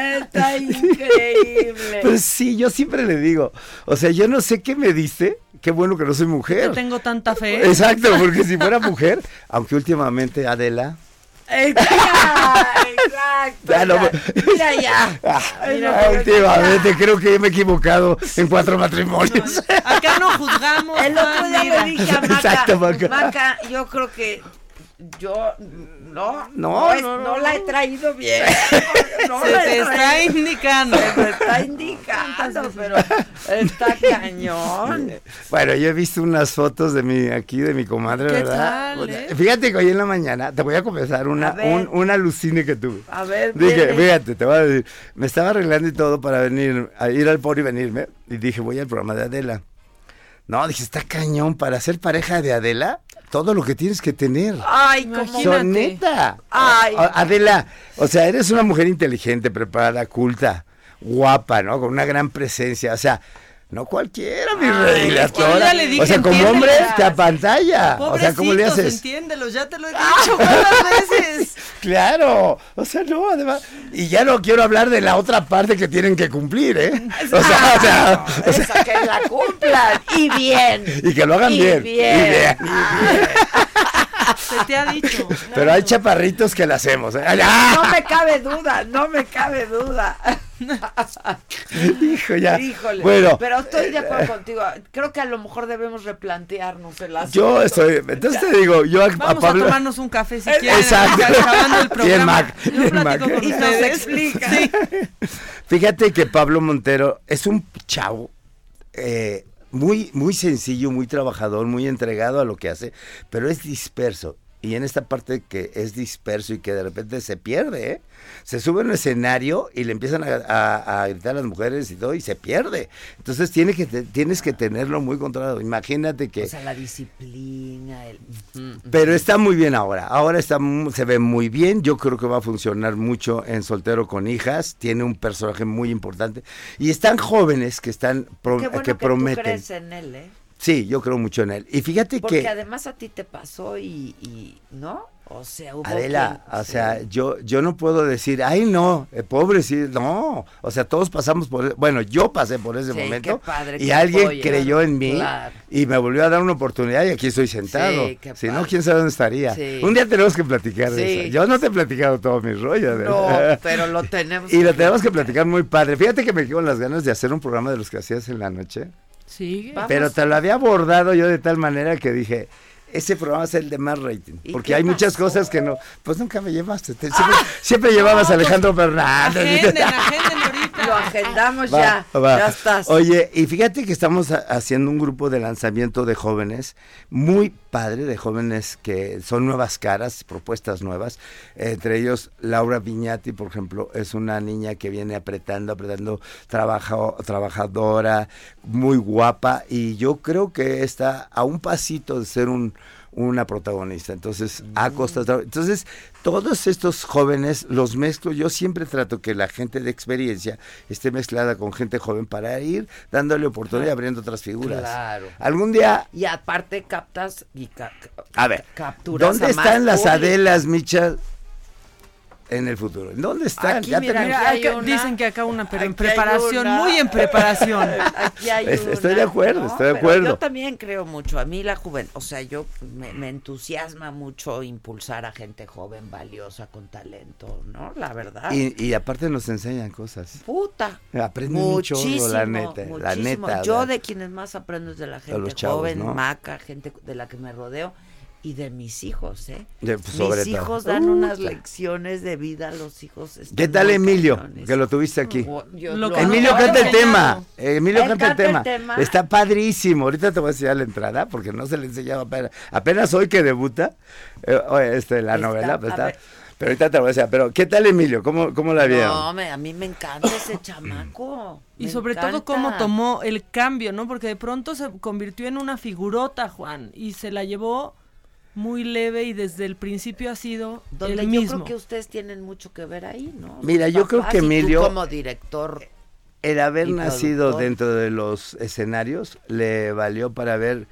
Está increíble. Pues sí, yo siempre le digo, o sea, yo no sé qué me dice, qué bueno que no soy mujer. tengo tanta fe. Exacto, porque si fuera mujer, aunque últimamente Adela, Exacto. exacto. Ya no Mira ya. Ah, Mira, ah, pero últimamente creo que me he equivocado en cuatro matrimonios. Acá no juzgamos. El otro día mira. le dije a Maca, Exacto, Maca. Maca, yo creo que yo no, No, es- no, no, no la he traído bien. No Se te está indicando. Se me está indicando, pero está cañón. Bueno, yo he visto unas fotos de mi aquí de mi comadre, ¿Qué ¿verdad? tal, eh? Fíjate que hoy en la mañana te voy a confesar una un, un alucine que tuve. A ver, Dije, viene. fíjate, te voy a decir, me estaba arreglando y todo para venir, a ir al por y venirme, y dije, voy al programa de Adela. No, dije, está cañón, para ser pareja de Adela, todo lo que tienes que tener. Ay, Imagínate. Son neta. Ay. A- Adela, o sea, eres una mujer inteligente, preparada, culta, guapa, ¿no? Con una gran presencia, o sea, no cualquiera, mi Ay, toda- ya le dije, o sea, como hombre te apantalla. O sea, ¿cómo le haces? entiéndelos, ya te lo he dicho muchas veces. Claro, o sea, no, además, y ya no quiero hablar de la otra parte que tienen que cumplir, ¿eh? O sea, o sea, o sea, Esa que la cumplan y bien. y que lo hagan Y bien, bien. y bien. Se te ha dicho. Pero hay chaparritos que la hacemos, ¿eh? ¡Ay! No me cabe duda, no me cabe duda. Hijo, ya. Híjole. Bueno, pero estoy de acuerdo contigo. Creo que a lo mejor debemos replantearnos el asunto. yo estoy, entonces te digo, yo a, Vamos a Pablo... tomarnos un café si quieren. Exacto. Acabando el Y el programa. Mac, Yo y el platico Mac. con Y nos explica. Sí. Fíjate que Pablo Montero es un chavo eh, muy, muy sencillo, muy trabajador, muy entregado a lo que hace, pero es disperso. Y en esta parte que es disperso y que de repente se pierde, ¿eh? se sube a un escenario y le empiezan a, a- a gritar a las mujeres y todo y se pierde. Entonces tiene que te- tienes que tenerlo muy controlado. Imagínate que... O sea, la disciplina, el... Pero está muy bien ahora. Ahora está se ve muy bien. Yo creo que va a funcionar mucho en Soltero con hijas. Tiene un personaje muy importante y están jóvenes que están pro- Qué bueno que que, prometen. tú crees en él, ¿eh? Sí, yo creo mucho en él. Y fíjate Porque que además a ti te pasó y, y ¿no? O sea, hubo Adela, quien- o sí. sea, yo yo no puedo decir, ay no, eh, pobre sí, no. O sea, todos pasamos por, bueno, yo pasé por ese Sí, momento qué padre y alguien creyó en mí Claro. y me volvió a dar una oportunidad y aquí estoy sentado. Sí, si no, quién sabe dónde estaría. Sí. Un día tenemos que platicar de Sí. eso. Yo no te he platicado todo mi rollo. No, pero lo tenemos. Y lo tenemos que platicar muy padre. Fíjate que me quedo las ganas de hacer un programa de los que hacías en la noche. Sigue. Vamos. Pero te lo había abordado yo de tal manera que dije, ese programa es el de más rating. Porque hay muchas cosas que no. Pues nunca me llevaste. siempre, llevabas a Alejandro Fernández. Lo agendamos ya. Ya estás. Oye, y fíjate que estamos haciendo un grupo de lanzamiento de jóvenes muy padre, de jóvenes que son nuevas caras, propuestas nuevas. Entre ellos, Laura Viñati, por ejemplo, es una niña que viene apretando, apretando, trabajo, trabajadora, muy guapa. Y yo creo que está a un pasito de ser un una protagonista. Entonces, a costa Entonces, todos estos jóvenes los mezclo. Yo siempre trato que la gente de experiencia esté mezclada con gente joven para ir dándole oportunidad y abriendo otras figuras. Claro. Algún día. Y aparte captas y a ver, capturas. ¿Dónde están las Adelas, Micha? En el futuro. ¿Dónde están? ya dicen que acá una, pero en preparación, muy en preparación. Aquí hay estoy de acuerdo, estoy de acuerdo. Yo también creo mucho. A mí la joven, o sea, yo me, entusiasma mucho impulsar a gente joven, valiosa, con talento, ¿no? La verdad. Y, aparte nos enseñan cosas. Puta. Aprenden mucho, la neta. La neta. Yo de quienes más aprendo es de la gente joven, maca, gente de la que me rodeo y de mis hijos, ¿eh? Pues, mis hijos dan unas lecciones de vida a los hijos. ¿Qué tal Emilio? Que lo tuviste aquí. Emilio canta el tema. Emilio canta, el, tema. Está padrísimo. Ahorita te voy a enseñar la entrada porque no se le enseñaba apenas. Apenas hoy que debuta eh, este, la novela. Pues pero ahorita te lo voy a decir. Pero, ¿qué tal Emilio? ¿Cómo, cómo la vieron? No, a mí me encanta ese chamaco. Y sobre todo cómo tomó el cambio, ¿no? Porque de pronto se convirtió en una figurota, Juan, y se la llevó muy leve y desde el principio ha sido Donde el yo creo que ustedes tienen mucho que ver ahí, ¿no? Mira, yo creo que Emilio como director el haber nacido dentro de los escenarios le valió para ver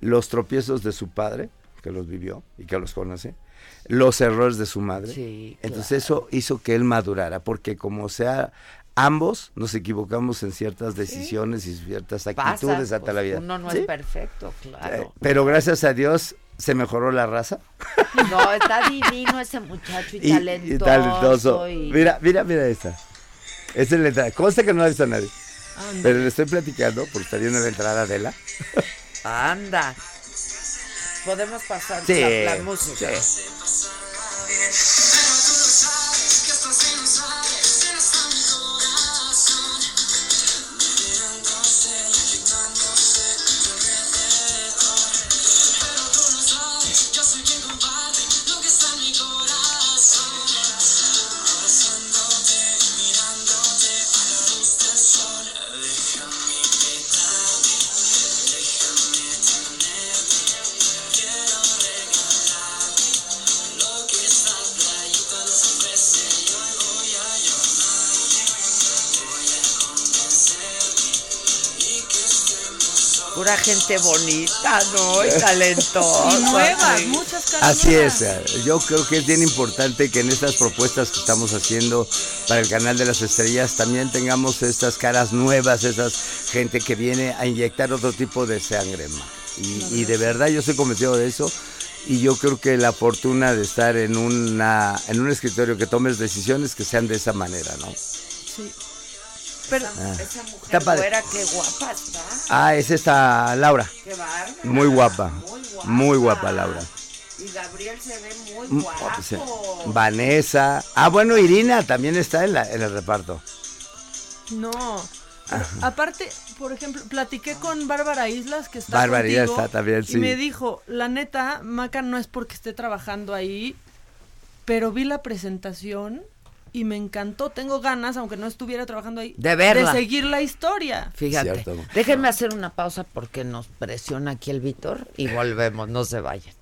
los tropiezos de su padre, que los vivió y que los conoce, los errores de su madre. Sí, Entonces eso hizo que él madurara, porque como sea ambos nos equivocamos en ciertas decisiones y ciertas actitudes hasta la pues, vida. Uno no es perfecto, claro. Eh, pero gracias a Dios se mejoró la raza. No, está divino ese muchacho y, talentoso. Mira, mira, mira esta. Esta es la entrada. Consta que no la ha visto nadie. Pero le estoy platicando porque está viendo la entrada de la. Anda. Podemos pasar la, la música. Pura gente bonita, ¿no? Y talentosa. Y nuevas, muchas caras Así es, yo creo que es bien importante que en estas propuestas que estamos haciendo para el canal de las estrellas también tengamos estas caras nuevas, esas gente que viene a inyectar otro tipo de sangre. Y, y de verdad yo soy convencido de eso y yo creo que la fortuna de estar en una en un escritorio que tomes decisiones que sean de esa manera, ¿no? Sí. Pero ah. esa mujer fuera, qué guapa está. Ah, es esta Laura. Qué bárbara. Muy guapa. Muy guapa. Laura. Y Gabriel se ve muy mm, guapo. Vanessa. Ah, bueno, Irina también está en, la, en el reparto. No. Aparte, por ejemplo, platiqué con Bárbara Islas, que está Bárbara Islas está también, sí. Y me dijo, la neta, Maca no es porque esté trabajando ahí, pero vi la presentación y me encantó. Tengo ganas, aunque no estuviera trabajando ahí, de, verla. de seguir la historia. Fíjate. Déjenme hacer una pausa porque nos presiona aquí el Víctor y volvemos, no se vayan.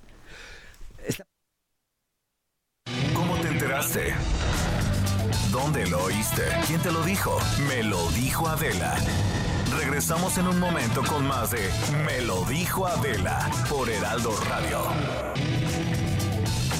¿Cómo te enteraste? ¿Dónde lo oíste? ¿Quién te lo dijo? Me lo dijo Adela. Regresamos en un momento con más de Me lo dijo Adela por Heraldo Radio.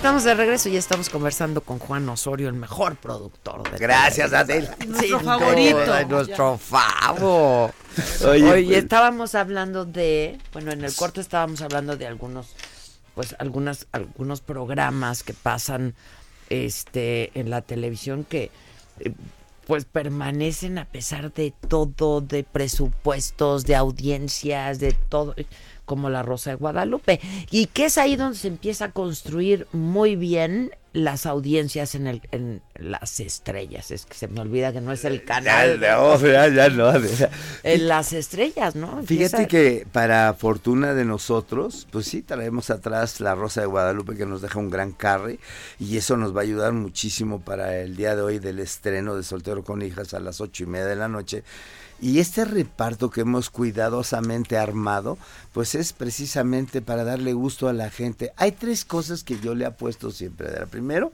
Estamos de regreso y estamos conversando con Juan Osorio, el mejor productor. De Gracias, Adela. Nuestro favorito. nuestro favo. Oye, Oye, pues- estábamos hablando de, bueno, en el corto estábamos hablando de algunos, pues algunas, algunos programas que pasan, este, en la televisión que, eh, pues permanecen a pesar de todo, de presupuestos, de audiencias, de todo, como La Rosa de Guadalupe. Y que es ahí donde se empieza a construir muy bien las audiencias en, el, en las estrellas. Es que se me olvida que no es el Ya, canal. no, ya, ya no, Adela. En las estrellas, ¿no? Fíjate que para fortuna de nosotros, pues sí, traemos atrás la Rosa de Guadalupe que nos deja un gran carry y eso nos va a ayudar muchísimo para el día de hoy del estreno de Soltero con Hijas a las ocho y media de la noche. Y este reparto que hemos cuidadosamente armado, pues es precisamente para darle gusto a la gente. Hay tres cosas que yo le apuesto siempre. Adela. Primero,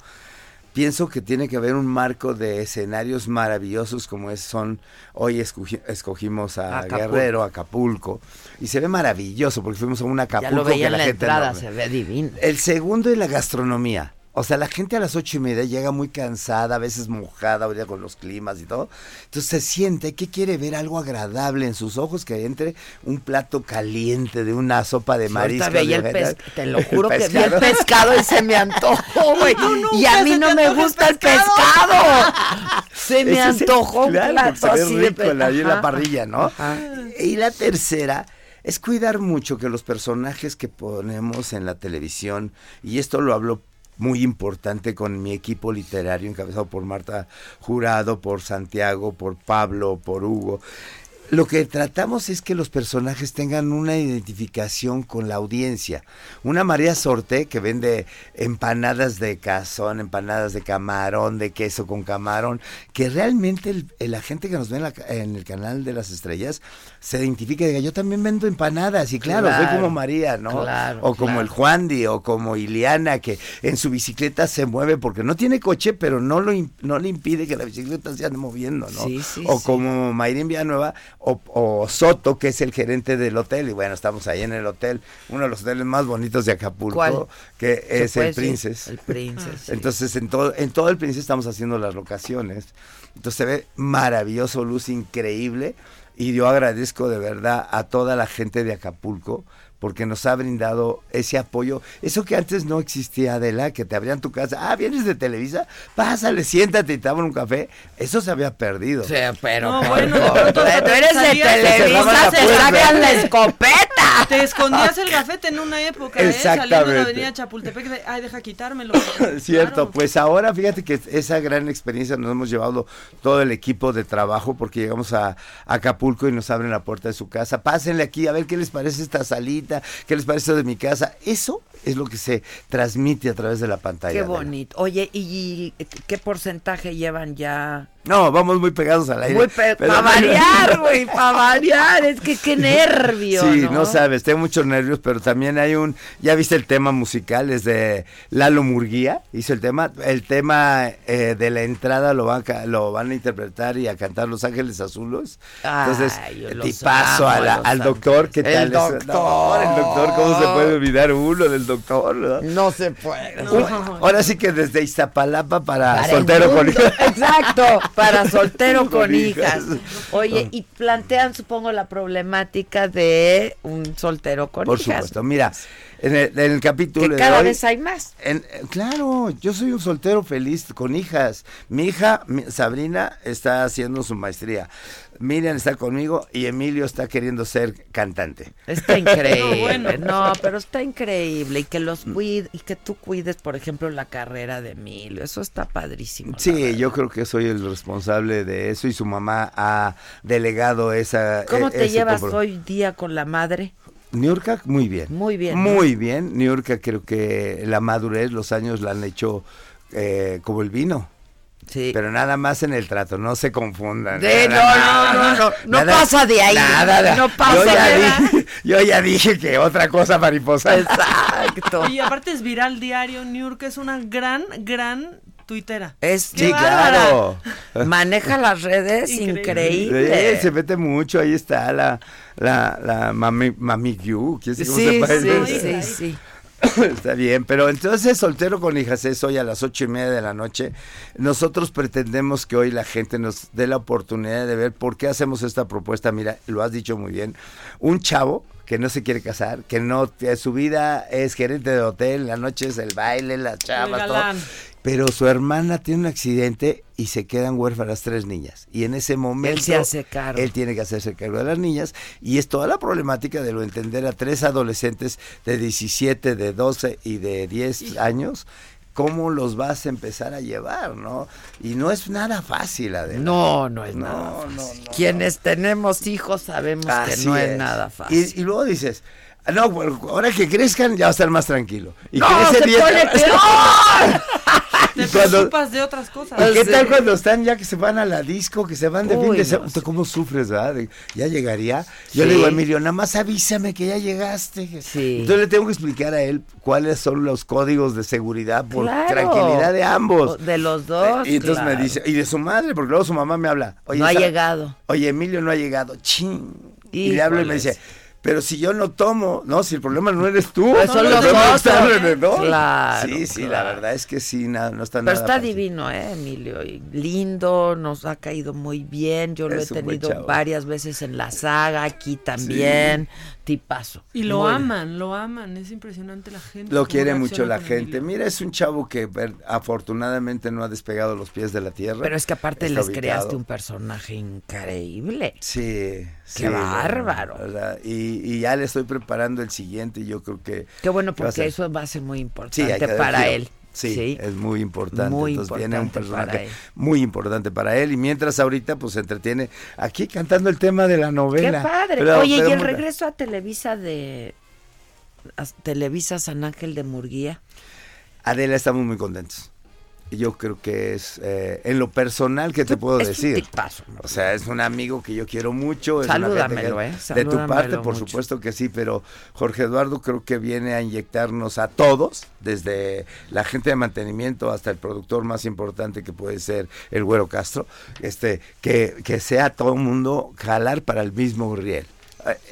pienso que tiene que haber un marco de escenarios maravillosos como es, son, hoy escogi- escogimos a Acapulco. Guerrero, Acapulco, y se ve maravilloso porque fuimos a un Ya Acapulco lo veía que en la la gente entrada, no- se ve divino. El segundo es la gastronomía. O sea, la gente a las ocho y media llega muy cansada, a veces mojada, ahorita con los climas y todo. Entonces se siente que quiere ver algo agradable en sus ojos, que entre un plato caliente de una sopa de marisco. veía el de vegetal. te lo juro que vi el pescado. y se me antojó, güey. Y a mí no me gusta el pescado. Se me es el- antojó un claro, porque plato se ve así de rico en la, en parrilla, ¿no? Ajá. Y la tercera es cuidar mucho que los personajes que ponemos en la televisión, y esto lo hablo muy importante con mi equipo literario encabezado por Marta Jurado, por Santiago, por Pablo, por Hugo. Lo que tratamos es que los personajes tengan una identificación con la audiencia. Una María Sorte que vende empanadas de cazón, empanadas de camarón, de queso con camarón, que realmente el- la gente que nos ve en, la en el canal de las estrellas se identifica y diga, yo también vendo empanadas y claro, soy Claro, como María, ¿no? claro, o como claro. el Juandi o como Iliana que en su bicicleta se mueve porque no tiene coche, pero no lo no le impide que la bicicleta se ande moviendo, ¿no? Sí, sí, o sí. como Mayrín Villanueva o, o Soto, que es el gerente del hotel y bueno, estamos ahí en el hotel, uno de los hoteles más bonitos de Acapulco, ¿Cuál? que ¿Se es el? Princess. El Princess, sí. Entonces en todo en todo el Princess estamos haciendo las locaciones. Entonces se ve maravilloso, luz increíble y yo agradezco de verdad a toda la gente de Acapulco porque nos ha brindado ese apoyo. Eso que antes no existía, Adela, que te abrían tu casa. Ah, vienes de Televisa, pásale, siéntate y te abren un café. Eso se había perdido. Sí, pero No, bueno, tú eres de Televisa, se sacan la escopeta. Te escondías el gafete en una época, ¿eh? Saliendo de la Exactamente. avenida Chapultepec, de, ay, deja quitármelo. Cierto, Claro. pues ahora fíjate que esa gran experiencia nos hemos llevado todo el equipo de trabajo porque llegamos a Acapulco y nos abren la puerta de su casa. Pásenle aquí a ver qué les parece esta salita, qué les parece de mi casa. Eso es lo que se transmite a través de la pantalla. Qué bonito. Oye, ¿y qué porcentaje llevan ya? No, vamos muy pegados al aire. Muy pe- para variar, güey, para variar. Es que qué nervio, Sí, ¿no? ¿no? sabes, tengo muchos nervios, pero también hay un, ya viste el tema musical, es de Lalo Murguía, hizo el tema, el tema eh, de la entrada lo van, a ca- lo van a interpretar y a cantar Los Ángeles Azules. Entonces, a la- los al doctor, ¿qué El tal? es? doctor. No, el doctor, ¿cómo se puede olvidar uno del doctor? no? No se puede. Ahora sí que desde Iztapalapa para, Para el soltero con. Exacto, para soltero con, hijas. Oye, y plantean, supongo, la problemática de un soltero con Por hijas. supuesto, mira, en el, en el capítulo Que de cada hoy- vez hay más. En- eh, claro, yo soy un soltero feliz con hijas. Mi hija, mi- Sabrina, está haciendo su maestría. Miriam está conmigo y Emilio está queriendo ser cantante. Está increíble. No, bueno. No, pero está increíble. Y que los cuide, y que tú cuides, por ejemplo, la carrera de Emilio. Eso está padrísimo. Sí, yo creo que soy el responsable de eso y su mamá ha delegado esa. ¿Cómo e- te llevas hoy día con la madre? Niurka, muy bien. Muy bien. Muy bien. Niurka, creo que la madurez, los años la han hecho eh, como el vino. Sí. Pero nada más en el trato, no se confundan. De- Nada, no, no, no, no, no nada- pasa de ahí. nada No pasa yo ya, de dije, yo ya dije que otra cosa mariposa. Exacto. Y aparte es viral diario, New que es una gran, gran tuitera. Es ¡Qué Sí, bárbara! claro. Maneja las redes Increíble. increíble. Sí, se mete mucho, ahí está la, la, la mami, mami Q, ¿quién sabe cómo Sí, se sí, parece? sí, sí. Está bien, pero entonces soltero con hijas es hoy a las ocho y media de la noche. Nosotros pretendemos que hoy la gente nos dé la oportunidad de ver por qué hacemos esta propuesta. Mira, lo has dicho muy bien. Un chavo que no se quiere casar, que no, su vida es gerente de hotel, la noche es el baile, la chava, todo pero su hermana tiene un accidente y se quedan huérfanas tres niñas. Y en ese momento... Él se hace cargo. Él tiene que hacerse cargo de las niñas. Y es toda la problemática de lo entender a tres adolescentes de 17, de 12 y de 10 años cómo los vas a empezar a llevar, ¿no? Y no es nada fácil, Adela. No, no es nada fácil. Quienes tenemos hijos sabemos que no es, nada fácil. Y, luego dices, no, ahora que crezcan ya va a estar más tranquilo. Y no, se pone peor. Te preocupas de otras cosas. ¿Y qué tal cuando están ya que se van a la disco, que se van de fin de semana? ¿Cómo sufres, verdad? ya llegaría. Yo le digo a Emilio, nada más avísame que ya llegaste. Entonces le tengo que explicar a él cuáles son los códigos de seguridad por tranquilidad de ambos. De los dos. Y entonces me dice, y de su madre, porque luego su mamá me habla. Oye, no ha llegado. Oye, Emilio no ha llegado. Ching. Y le hablo y me dice, pero si yo no tomo, no, si el problema no eres tú, pues son los dos. Claro. Sí, sí, la verdad es que sí, nada, no está Pero nada. Pero está divino, ¿eh, Emilio? lindo, nos ha caído muy bien. Yo lo he tenido varias veces en la saga, aquí también. Tipazo. Y lo aman, lo aman, es impresionante la gente. Lo quiere mucho la gente. Mira, es un chavo que afortunadamente no ha despegado los pies de la tierra. Pero es que aparte les creaste un personaje increíble. Sí, Qué bárbaro. Y, ya le estoy preparando el siguiente y yo creo que... Qué bueno, porque eso va a ser muy importante para él. Sí, es muy importante. Entonces viene un personaje muy importante para él. Y mientras ahorita, pues se entretiene aquí cantando el tema de la novela. ¡Qué padre! Oye, ¿y el regreso a Televisa de. Televisa San Ángel de Murguía? Adela, estamos muy contentos yo creo que es eh, en lo personal que te puedo decir. o sea, es un amigo que yo quiero mucho. Es Salúdamelo, ¿eh? de tu parte, por supuesto que sí, pero Jorge Eduardo creo que viene a inyectarnos a todos, desde la gente de mantenimiento hasta el productor más importante que puede ser el Güero Castro, este, que, que sea todo el mundo jalar para el mismo riel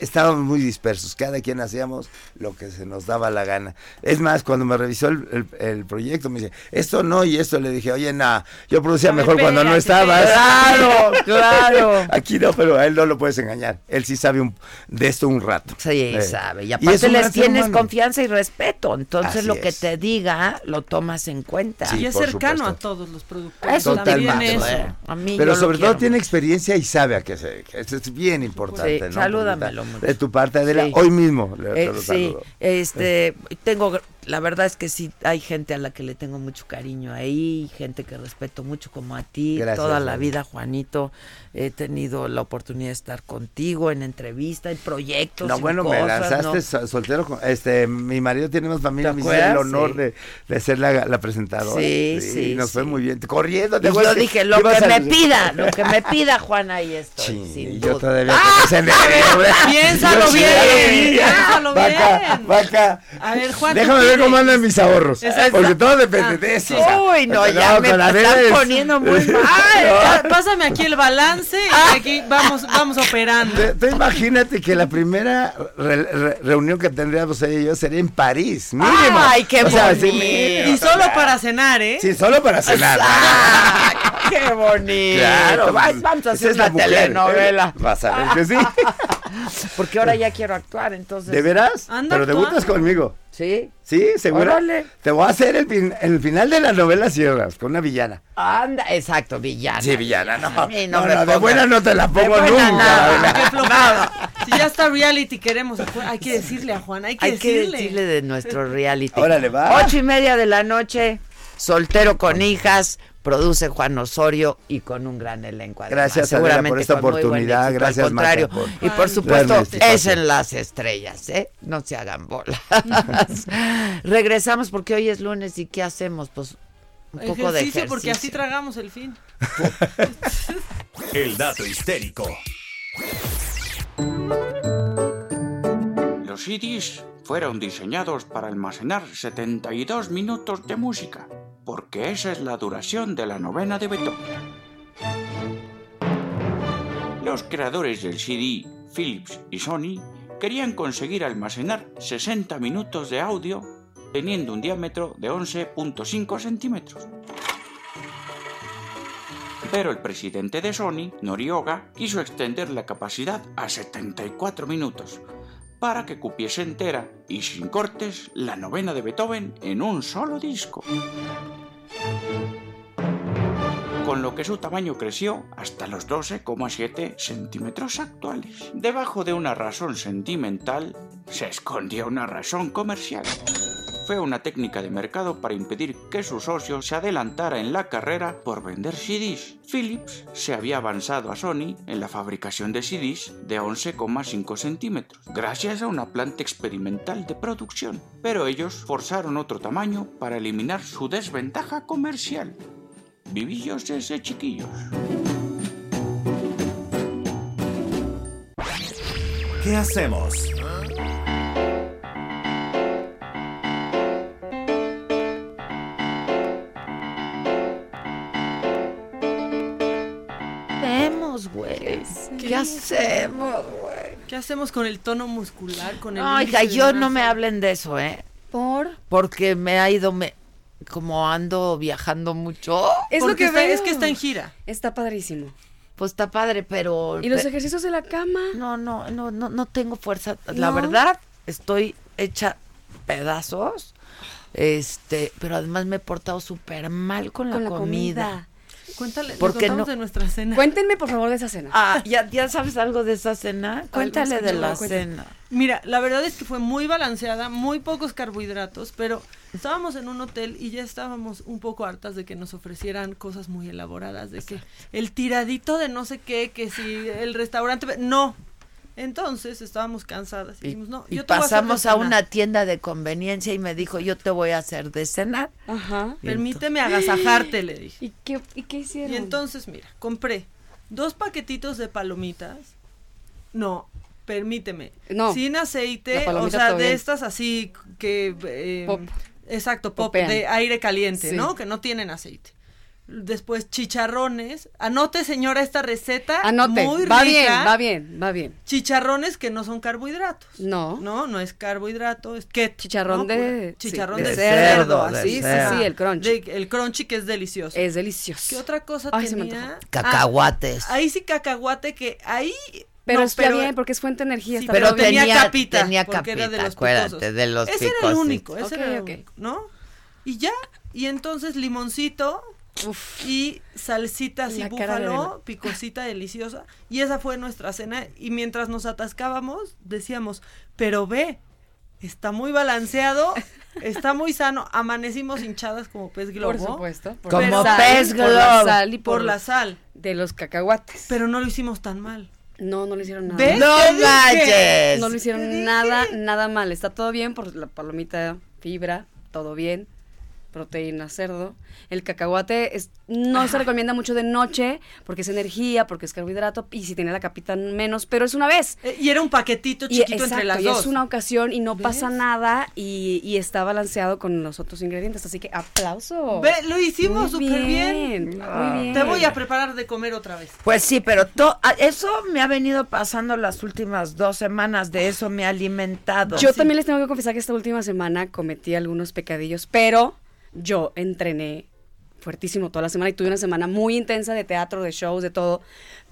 estábamos muy dispersos, cada quien hacíamos lo que se nos daba la gana. Es más, cuando me revisó el, proyecto, me dice, esto no y esto, le dije, oye, nada, yo producía mejor cuando no estabas. Claro, claro. Aquí no, pero a él no lo puedes engañar. Él sí sabe de esto un rato. Sí, eh, sabe. Y aparte les tienes confianza y respeto. Entonces lo que te diga lo tomas en cuenta. y es cercano a todos los productores. Eso Totalmente. Eso. pero sobre todo tiene experiencia y sabe a qué se Eso es bien importante. Sí, salúdame de tu parte, Adela, hoy mismo. Eh, sí, este, tengo, la verdad es que sí, hay gente a la que le tengo mucho cariño ahí, gente que respeto mucho como a ti, toda la vida, Juanito he tenido la oportunidad de estar contigo en entrevista, en proyectos. No, bueno, me lanzaste soltero. este, mi marido tiene más familia, me hice el honor de, de, ser la, la presentadora. Sí, sí. Y nos fue muy bien. Corriendo, te Yo dije, lo que me pida, lo que me pida, Juan, ahí estoy. Sí, yo todavía. ¡Ah! Piénsalo bien. Piénsalo bien. Vaca, vaca. A ver, Juan. Déjame ver cómo andan mis ahorros. Porque todo depende de eso. Uy, no, ya me están poniendo muy mal. Pásame aquí el balance y aquí vamos, vamos operando. Imagínate que la primera reunión que tendríamos ella y yo sería en París, mínimo. Ay, qué bonito. y solo para cenar, ¿eh? Sí, solo para cenar. qué bonito. Claro, vamos a hacer una telenovela. Vas a ver que sí. Porque ahora ya quiero actuar, entonces. ¿De veras? Pero debutas conmigo. ¿Sí? Sí, seguro. Te voy a hacer el, el final de la novela Sierras, con una villana. Anda, exacto, villana. Sí, villana, no. no, no, de buena no te la pongo nunca. Nada, Si ya está reality, queremos. Hay que decirle a Juan, hay que hay que decirle de nuestro reality. Órale, va. Ocho y media de la noche, soltero con hijas, produce Juan Osorio y con un gran elenco. gracias seguramente por esta oportunidad, gracias al contrario. y por supuesto es en las estrellas, ¿eh? No se hagan bolas. Regresamos porque hoy es lunes y ¿qué hacemos? Pues un poco de ejercicio. porque así tragamos el fin. el dato histérico. Los CDs fueron diseñados para almacenar 72 minutos de música porque esa es la duración de la novena de Beethoven. Los creadores del CD, Philips y Sony, querían conseguir almacenar 60 minutos de audio teniendo un diámetro de 11.5 centímetros. Pero el presidente de Sony, Norioga, quiso extender la capacidad a 74 minutos, para que cupiese entera y sin cortes la novena de Beethoven en un solo disco. Con lo que su tamaño creció hasta los 12,7 centímetros actuales. Debajo de una razón sentimental se escondía una razón comercial fue una técnica de mercado para impedir que su socio se adelantara en la carrera por vender CDs. Philips se había avanzado a Sony en la fabricación de CDs de 11,5 centímetros, gracias a una planta experimental de producción, pero ellos forzaron otro tamaño para eliminar su desventaja comercial. Vivillos ese chiquillos. ¿Qué hacemos? ¿Qué hacemos, güey? ¿Qué hacemos con el tono muscular? Con el Oiga, yo no me hablen de eso, ¿eh? ¿Por? Porque me ha ido, me, como ando viajando mucho. Es lo que está, es que está en gira. Está padrísimo. Pues está padre, pero. ¿Y los ejercicios de la cama? No, no, no, no, no tengo fuerza. La verdad, estoy hecha pedazos. Este, pero además me he portado súper mal con, la, comida. Cuéntale, Porque no, de nuestra cena. Cuéntenme, por favor, de esa cena. Ah, ¿ya, ya sabes algo de esa cena? Cuéntale de la cena. Mira, la verdad es que fue muy balanceada, muy pocos carbohidratos, pero estábamos en un hotel y ya estábamos un poco hartas de que nos ofrecieran cosas muy elaboradas, de que el tiradito de no sé qué, que si el restaurante... No, entonces estábamos cansadas y, dijimos, no, yo pasamos a, una tienda de conveniencia y me dijo, yo te voy a hacer de cenar. Ajá. Permíteme agasajarte, le dije. ¿Y qué, ¿Y qué hicieron? Y entonces, mira, compré dos paquetitos de palomitas. No, permíteme. No. Sin aceite, o sea, de estas así que... Eh, pop. Exacto, pop de aire caliente, ¿no? Que no tienen aceite después chicharrones. Anote, señora, esta receta. Anote. Muy va bien, va bien, va bien. Chicharrones que no son carbohidratos. No. No, no es carbohidrato, es que chicharrón de chicharrón de, cerdo, así, sí, sí, el crunchy. el crunchy que es delicioso. Es delicioso. ¿Qué otra cosa tenía? Cacahuates. Ah, ahí sí cacahuate que ahí pero está bien porque es fuente de energía. pero, tenía, capita. Tenía capita, de los acuérdate, de los Ese era el único, ese era el único, ¿no? Y ya, y entonces limoncito, y salsita así búfalo, picosita deliciosa. Y esa fue nuestra cena. Y mientras nos atascábamos, decíamos, pero ve, está muy balanceado, está muy sano. Amanecimos hinchadas como pez globo. Por supuesto. como pez globo. Por la sal y por, la sal. De los cacahuates. Pero no lo hicimos tan mal. No, no lo hicieron nada. ¿Ves? No manches. No lo hicieron nada, nada mal. Está todo bien por la palomita, fibra, todo bien proteína cerdo. El cacahuate es, no se recomienda mucho de noche porque es energía, porque es carbohidrato y si tiene la capita menos, pero es una vez. Eh, y era un paquetito chiquito entre las y es una ocasión y no pasa nada y, está balanceado con los otros ingredientes, así que aplauso. Ve, lo hicimos súper bien. Muy bien. Te voy a preparar de comer otra vez. Pues sí, pero eso me ha venido pasando las últimas dos semanas, de eso me ha alimentado. Yo también les tengo que confesar que esta última semana cometí algunos pecadillos, pero yo entrené fuertísimo toda la semana y tuve una semana muy intensa de teatro, de shows, de todo.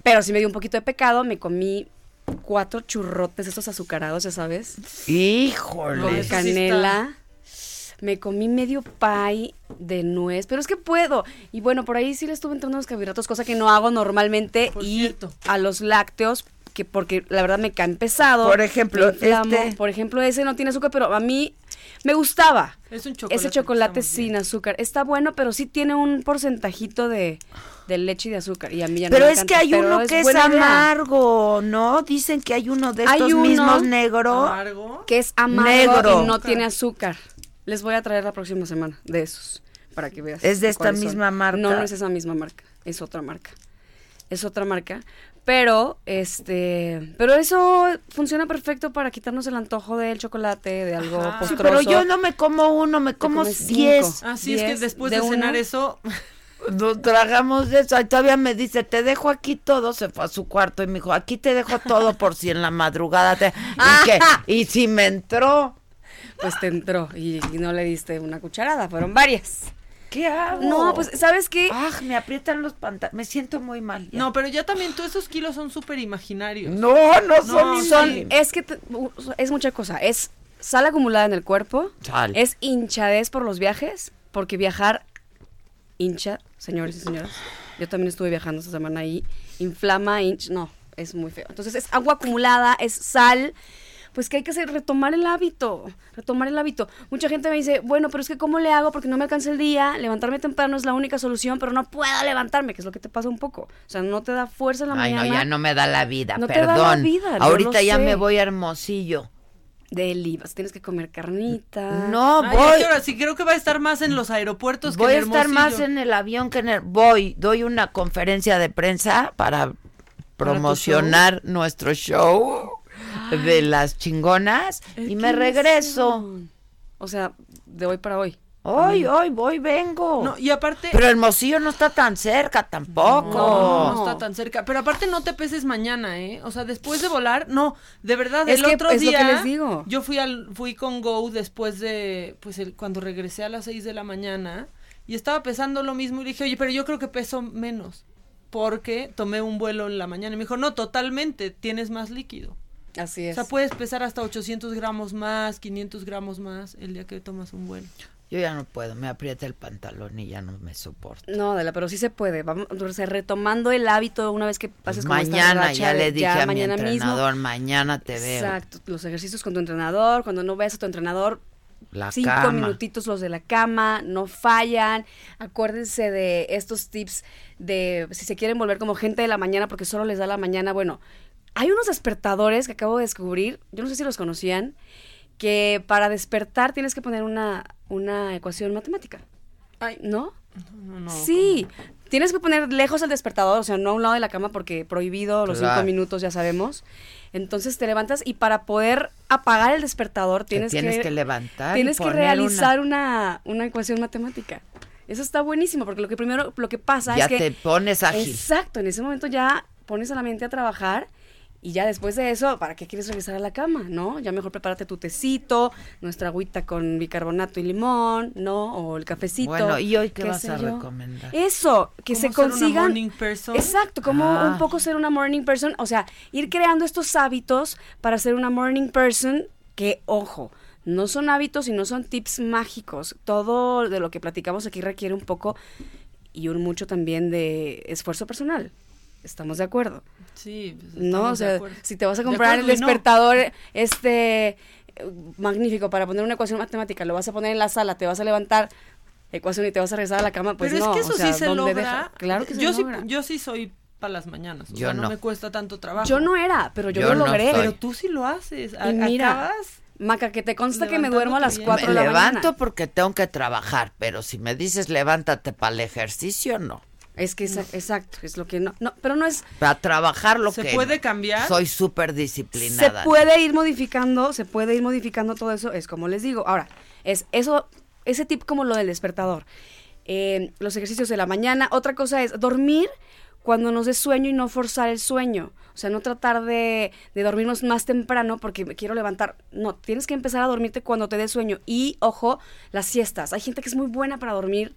Pero sí me dio un poquito de pecado, me comí cuatro churrotes estos azucarados, ya sabes. Híjole. Con canela. Me comí medio pie de nuez, pero es que puedo. Y bueno, por ahí sí le estuve entrando los carbohidratos, cosa que no hago normalmente. y a los lácteos, que porque la verdad me caen pesado. Por ejemplo, este... por ejemplo, ese no tiene azúcar, pero a mí me gustaba. Es un chocolate ese chocolate sin azúcar. Está bueno, pero sí tiene un porcentajito de, leche y de azúcar. Y a mí ya pero no me es que hay uno que es amargo, ¿no? Dicen que hay uno de estos mismos negro. Que es amargo y no tiene azúcar. Les voy a traer la próxima semana de esos para que veas. ¿Es de esta misma marca? No, no es esa misma marca. Es otra marca. Es otra marca. Pero, este, pero eso funciona perfecto para quitarnos el antojo del chocolate, de algo postroso. pero yo no me como uno, me como diez. Así es que después de, cenar eso... Nos tragamos de eso. Y todavía me dice, te dejo aquí todo. Se fue a su cuarto y me dijo, aquí te dejo todo por si en la madrugada te... ¿Y, qué? y si me entró. pues te entró y, y no le diste una cucharada, fueron varias. ¿Qué hago? No, pues, ¿sabes qué? Ah, me aprietan los pantalones. Me siento muy mal. ya. No, pero ya también todos esos kilos son súper imaginarios. No, no son son, es que es mucha cosa. Es sal acumulada en el cuerpo. Sal. Es hinchadez por los viajes. Porque viajar hincha, señores y señoras. Yo también estuve viajando esta semana ahí. Inflama, hincha. No, es muy feo. Entonces es agua acumulada, es sal. Pues que hay que hacer, retomar el hábito, retomar el hábito. Mucha gente me dice, bueno, pero es que ¿cómo le hago? Porque no me alcanza el día, levantarme temprano es la única solución, pero no puedo levantarme, que es lo que te pasa un poco. O sea, no te da fuerza en la Ay, no, mañana. ya no me da la vida, No te da perdón. la vida, Ahorita ya sé. me voy a Hermosillo. Delivas, tienes que comer carnita. No, Ay, voy. ¿a qué hora? Sí, creo que va a estar más en los aeropuertos Voy que a en estar más en el avión que en el... Voy, doy una conferencia de prensa para promocionar nuestro show de las chingonas y me regreso. emoción. O sea, de hoy para hoy. Hoy, hoy, voy, vengo. No, y aparte... Pero Hermosillo no está tan cerca tampoco. No, no, no está tan cerca. Pero aparte no te peses mañana, ¿eh? O sea, después de volar, no, de verdad, Es el que otro es lo día que les digo. yo fui al fui con Go después de pues el, cuando regresé a las 6 de la mañana y estaba pesando lo mismo y le dije, "Oye, pero yo creo que peso menos." Porque tomé un vuelo en la mañana y me dijo, "No, totalmente, tienes más líquido." Así O es. sea, puedes pesar hasta 800 gramos más, 500 gramos más el día que tomas un vuelo. Yo ya no puedo, me aprieta el pantalón y ya no me soporto. No, Adela, pero sí se puede. Vamos, o sea, retomando el hábito una vez que pases como esta mañana racha ya le dije a mi mañana mismo. entrenador, mañana te veo. Exacto, los ejercicios con tu entrenador, cuando no ves a tu entrenador, La cinco cama. minutitos los de la cama, no fallan. Acuérdense de estos tips de si se quieren volver como gente de la mañana porque solo les da la mañana. Bueno, hay unos despertadores que acabo de descubrir, yo no sé si los conocían, que para despertar tienes que poner una, una ecuación matemática. Ay, ¿No? no, no. Sí, tienes que poner lejos el despertador, o sea, no a un lado de la cama porque prohibido los Claro. cinco minutos, ya sabemos. Entonces te levantas y para poder apagar el despertador tienes, tienes que levantar Tienes que realizar una... Una, ecuación matemática. Eso está buenísimo porque lo que primero, lo que pasa Ya es que... te pones ágil. Exacto, en ese momento ya pones a la mente a trabajar y ya después de eso, ¿para qué quieres regresar a la cama, no? Ya mejor prepárate tu tecito, nuestra agüita con bicarbonato y limón, ¿no? O el cafecito. Bueno, ¿y hoy qué qué vas a yo. recomendar? Eso, que ¿Cómo se ser una consigan. morning person? Exacto, como Ah. un poco ser una morning person, o sea, ir creando estos hábitos para ser una morning person que, ojo, no son hábitos y no son tips mágicos. Todo de lo que platicamos aquí requiere un poco y un mucho también de esfuerzo personal. ¿Estamos de acuerdo? Sí, pues, No, o de sea, acuerdo. si te vas a De comprar el no. despertador este magnífico para poner una ecuación matemática, lo vas a poner en la sala, te vas a levantar ecuación y te vas a regresar a la cama, pues Pero no, es que eso o sea, sí se ¿dónde logra. deja? Claro que se yo logra. Sí, yo sí soy para las mañanas. O Yo sea, no. no. me cuesta tanto trabajo. Yo no era, pero yo, Yo lo no logré. soy. Pero tú sí lo haces. A- Y mira, acabas Maca, que te consta que me duermo a las Levantándote 4 de me la levanto mañana. porque tengo que trabajar, pero si me dices levántate para el ejercicio, no. Es que, esa- exacto, es lo que no, no, pero no es, Para trabajar lo ¿Se que... puede cambiar? Soy súper se disciplinada. puede ir modificando, se puede ir modificando todo eso, es como les digo. Ahora, es eso, ese tip como lo del despertador. Eh, los ejercicios de la mañana. Otra cosa es dormir cuando nos dé sueño y no forzar el sueño. O sea, no tratar de, de dormirnos más temprano porque me quiero levantar. No, tienes que empezar a dormirte cuando te dé sueño. Y, ojo, las siestas. Hay gente que es muy buena para dormir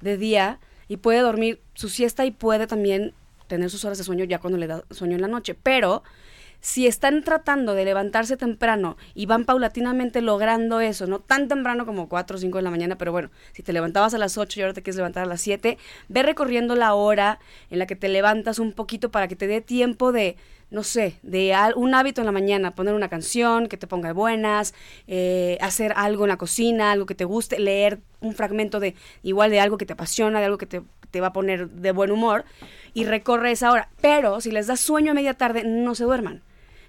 de día y puede dormir su siesta y puede también tener sus horas de sueño ya cuando le da sueño en la noche. Pero si están tratando de levantarse temprano y van paulatinamente logrando eso, no tan temprano como 4 o 5 de la mañana, pero bueno, si te levantabas a las 8 y ahora te quieres levantar a las 7, ve recorriendo la hora en la que te levantas un poquito para que te dé tiempo de, no sé, de un hábito en la mañana, poner una canción que te ponga de buenas, eh, hacer algo en la cocina, algo que te guste, leer un fragmento de igual de algo que te apasiona, de algo que te, te va a poner de buen humor y recorre esa hora. Pero si les da sueño a media tarde, no se duerman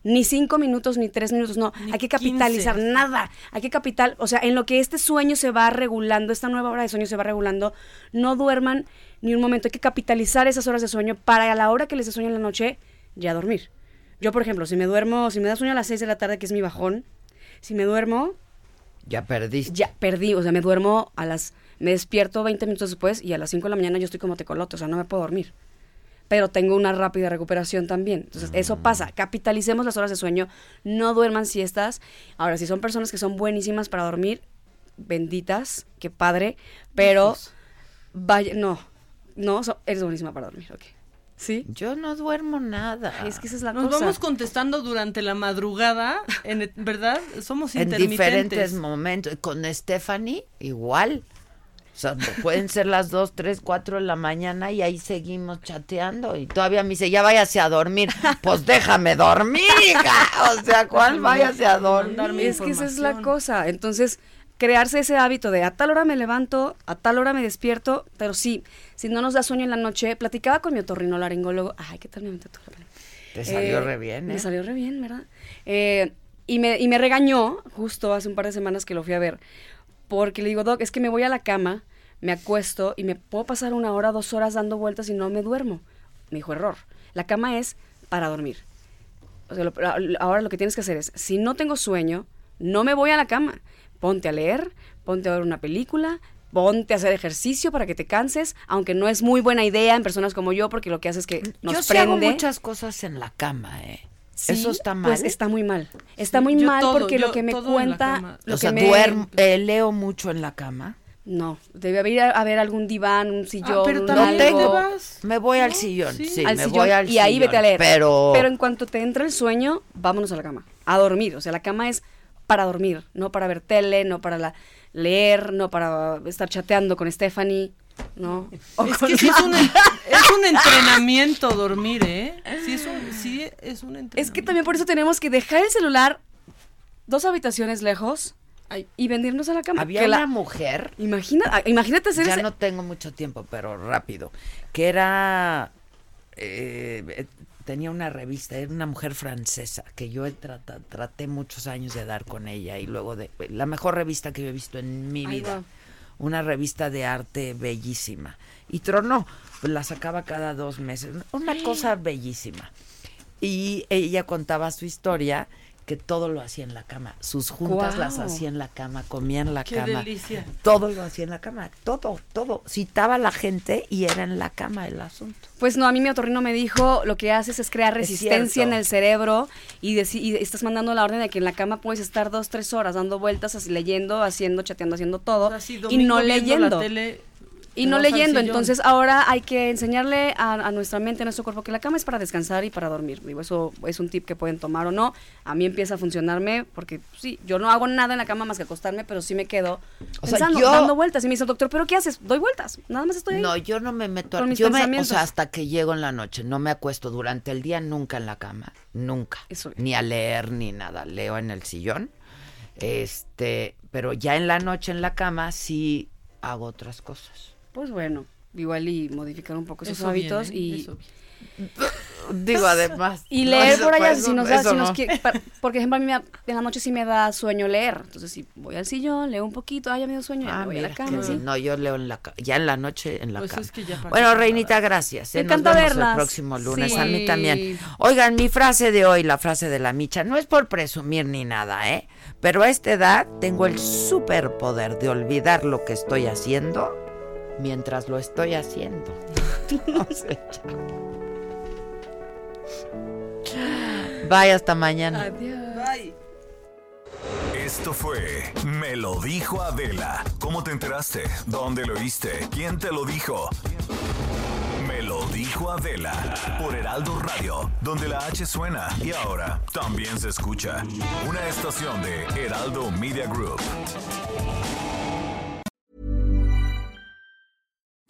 ni cinco minutos ni tres minutos, no, Ni hay que capitalizar 15. nada, hay que capital, o sea, en lo que este sueño se va regulando, esta nueva hora de sueño se va regulando, no duerman ni un momento, hay que capitalizar esas horas de sueño para a la hora que les dé sueño en la noche, ya dormir. Yo, por ejemplo, si me duermo, si me da sueño a las seis de la tarde, que es mi bajón, si me duermo, Ya perdiste. ya perdí, o sea, me duermo a las, me despierto 20 minutos después y a las 5 de la mañana yo estoy como tecolote, o sea, no me puedo dormir. pero tengo una rápida recuperación también. Entonces, eso pasa. Capitalicemos las horas de sueño, no duerman siestas. Ahora, si son personas que son buenísimas para dormir, benditas, qué padre, pero vaya, no, no, so- eres buenísima para dormir, ok. ¿Sí? Yo no duermo nada. Es que esa es la Nos cosa. vamos contestando durante la madrugada, en, ¿verdad? Somos en intermitentes. diferentes momentos. Con Stephanie, igual. O sea, pueden ser las 2, 3, 4 de la mañana y ahí seguimos chateando. Y todavía me dice, ya váyase a dormir. Pues déjame dormir, hija. O sea, ¿cuál váyase a dormir? Es que esa es la cosa. Entonces, crearse ese hábito de a tal hora me levanto, a tal hora me despierto, pero sí, si no nos da sueño en la noche, platicaba con mi otorrinolaringólogo. Ay, ¿qué tal me? Te salió re bien, ¿eh? Me salió re bien, ¿verdad? Eh, y, me, y me regañó, justo hace un par de semanas que lo fui a ver, porque le digo, Doc, es que me voy a la cama, me acuesto y me puedo pasar una hora, dos horas dando vueltas y no me duermo. Me dijo, error. La cama es para dormir. O sea, lo- ahora lo que tienes que hacer es, si no tengo sueño, no me voy a la cama. Ponte a leer, ponte a ver una película, ponte a hacer ejercicio para que te canses, aunque no es muy buena idea en personas como yo, porque lo que hace es que nos Yo sí prende. hago muchas cosas en la cama, ¿eh? Sí, Eso está mal. Pues está muy mal. Está Sí, muy yo mal todo, porque yo lo que me cuenta. Lo o sea, que me- duermo, eh, leo mucho en la cama. No, debe a ver algún diván, un sillón. pero un también algo. te vas. Me voy al sillón, sí, al me sillón, voy al y ahí vete a leer. Pero, en cuanto te entra el sueño, vámonos a la cama, a dormir. O sea, la cama es para dormir, no para ver tele, no para la- leer, no para estar chateando con Stephanie, ¿no? O Es que sí es un, es un entrenamiento dormir, ¿eh? Sí es un, sí es un entrenamiento. Es que también por eso tenemos que dejar el celular dos habitaciones lejos y venirnos a la cama. había Que la- una mujer Imagina, ah, imagínate hacer ya ese- no tengo mucho tiempo, pero rápido, que era, eh, tenía una revista, era una mujer francesa, que yo trata- traté muchos años de dar con ella y luego de, la mejor revista que yo he visto en mi Ay, vida, una revista de arte bellísima, y tronó, la sacaba cada dos meses, una cosa bellísima. Y ella contaba su historia que todo lo hacía en la cama. Sus juntas las hacía en la cama, comía en la Qué cama. delicia. Todo lo hacía en la cama, todo, todo. Citaba a la gente y era en la cama el asunto. Pues no, a mí mi otorrino me dijo, lo que haces es crear Es resistencia en el cerebro y, y estás mandando la orden de que en la cama puedes estar dos, tres horas dando vueltas, así, leyendo, haciendo, chateando, haciendo todo Así, y domingo no leyendo. la tele, y no leyendo, entonces ahora hay que enseñarle a, a nuestra mente, a nuestro cuerpo, que la cama es para descansar y para dormir. Digo, eso es un tip que pueden tomar o no. A mí empieza a funcionarme porque sí, yo no hago nada en la cama más que acostarme, pero sí me quedo O sea, pensando, yo- dando vueltas. Y me dice, doctor, ¿pero qué haces? Doy vueltas, nada más estoy ahí. No, yo no me meto. Con mis yo me, o sea, hasta que llego en la noche, no me acuesto durante el día nunca en la cama, nunca. Ni a leer ni nada, leo en el sillón. Este, pero ya en la noche en la cama sí hago otras cosas. Pues bueno, igual y modificar un poco esos Eso hábitos viene, y eso Digo, además. y leer por allá eso- si nos da, si nos no. quiere- pa- porque ejemplo a mí me en la noche sí me da sueño leer, entonces si voy al sillón, leo un poquito, ah ya me dio sueño, ya Ah, me voy a la cama. No, yo leo en la ca- ya en la noche en la Pues cama. es que ya para bueno, Reinita, gracias. Me ¿eh? Nos encanta vemos verlas. el próximo lunes. A mí también. Oigan, mi frase de hoy, la frase de la micha, no es por presumir ni nada, ¿eh? Pero a esta edad tengo el superpoder de olvidar lo que estoy haciendo mientras lo estoy haciendo. No sé. Bye, hasta mañana. Adiós. Esto fue Me lo dijo Adela. ¿Cómo te enteraste? ¿Dónde lo oíste? ¿Quién te lo dijo? Me lo dijo Adela por Heraldo Radio, donde la H suena y ahora también se escucha. Una estación de Heraldo Media Group.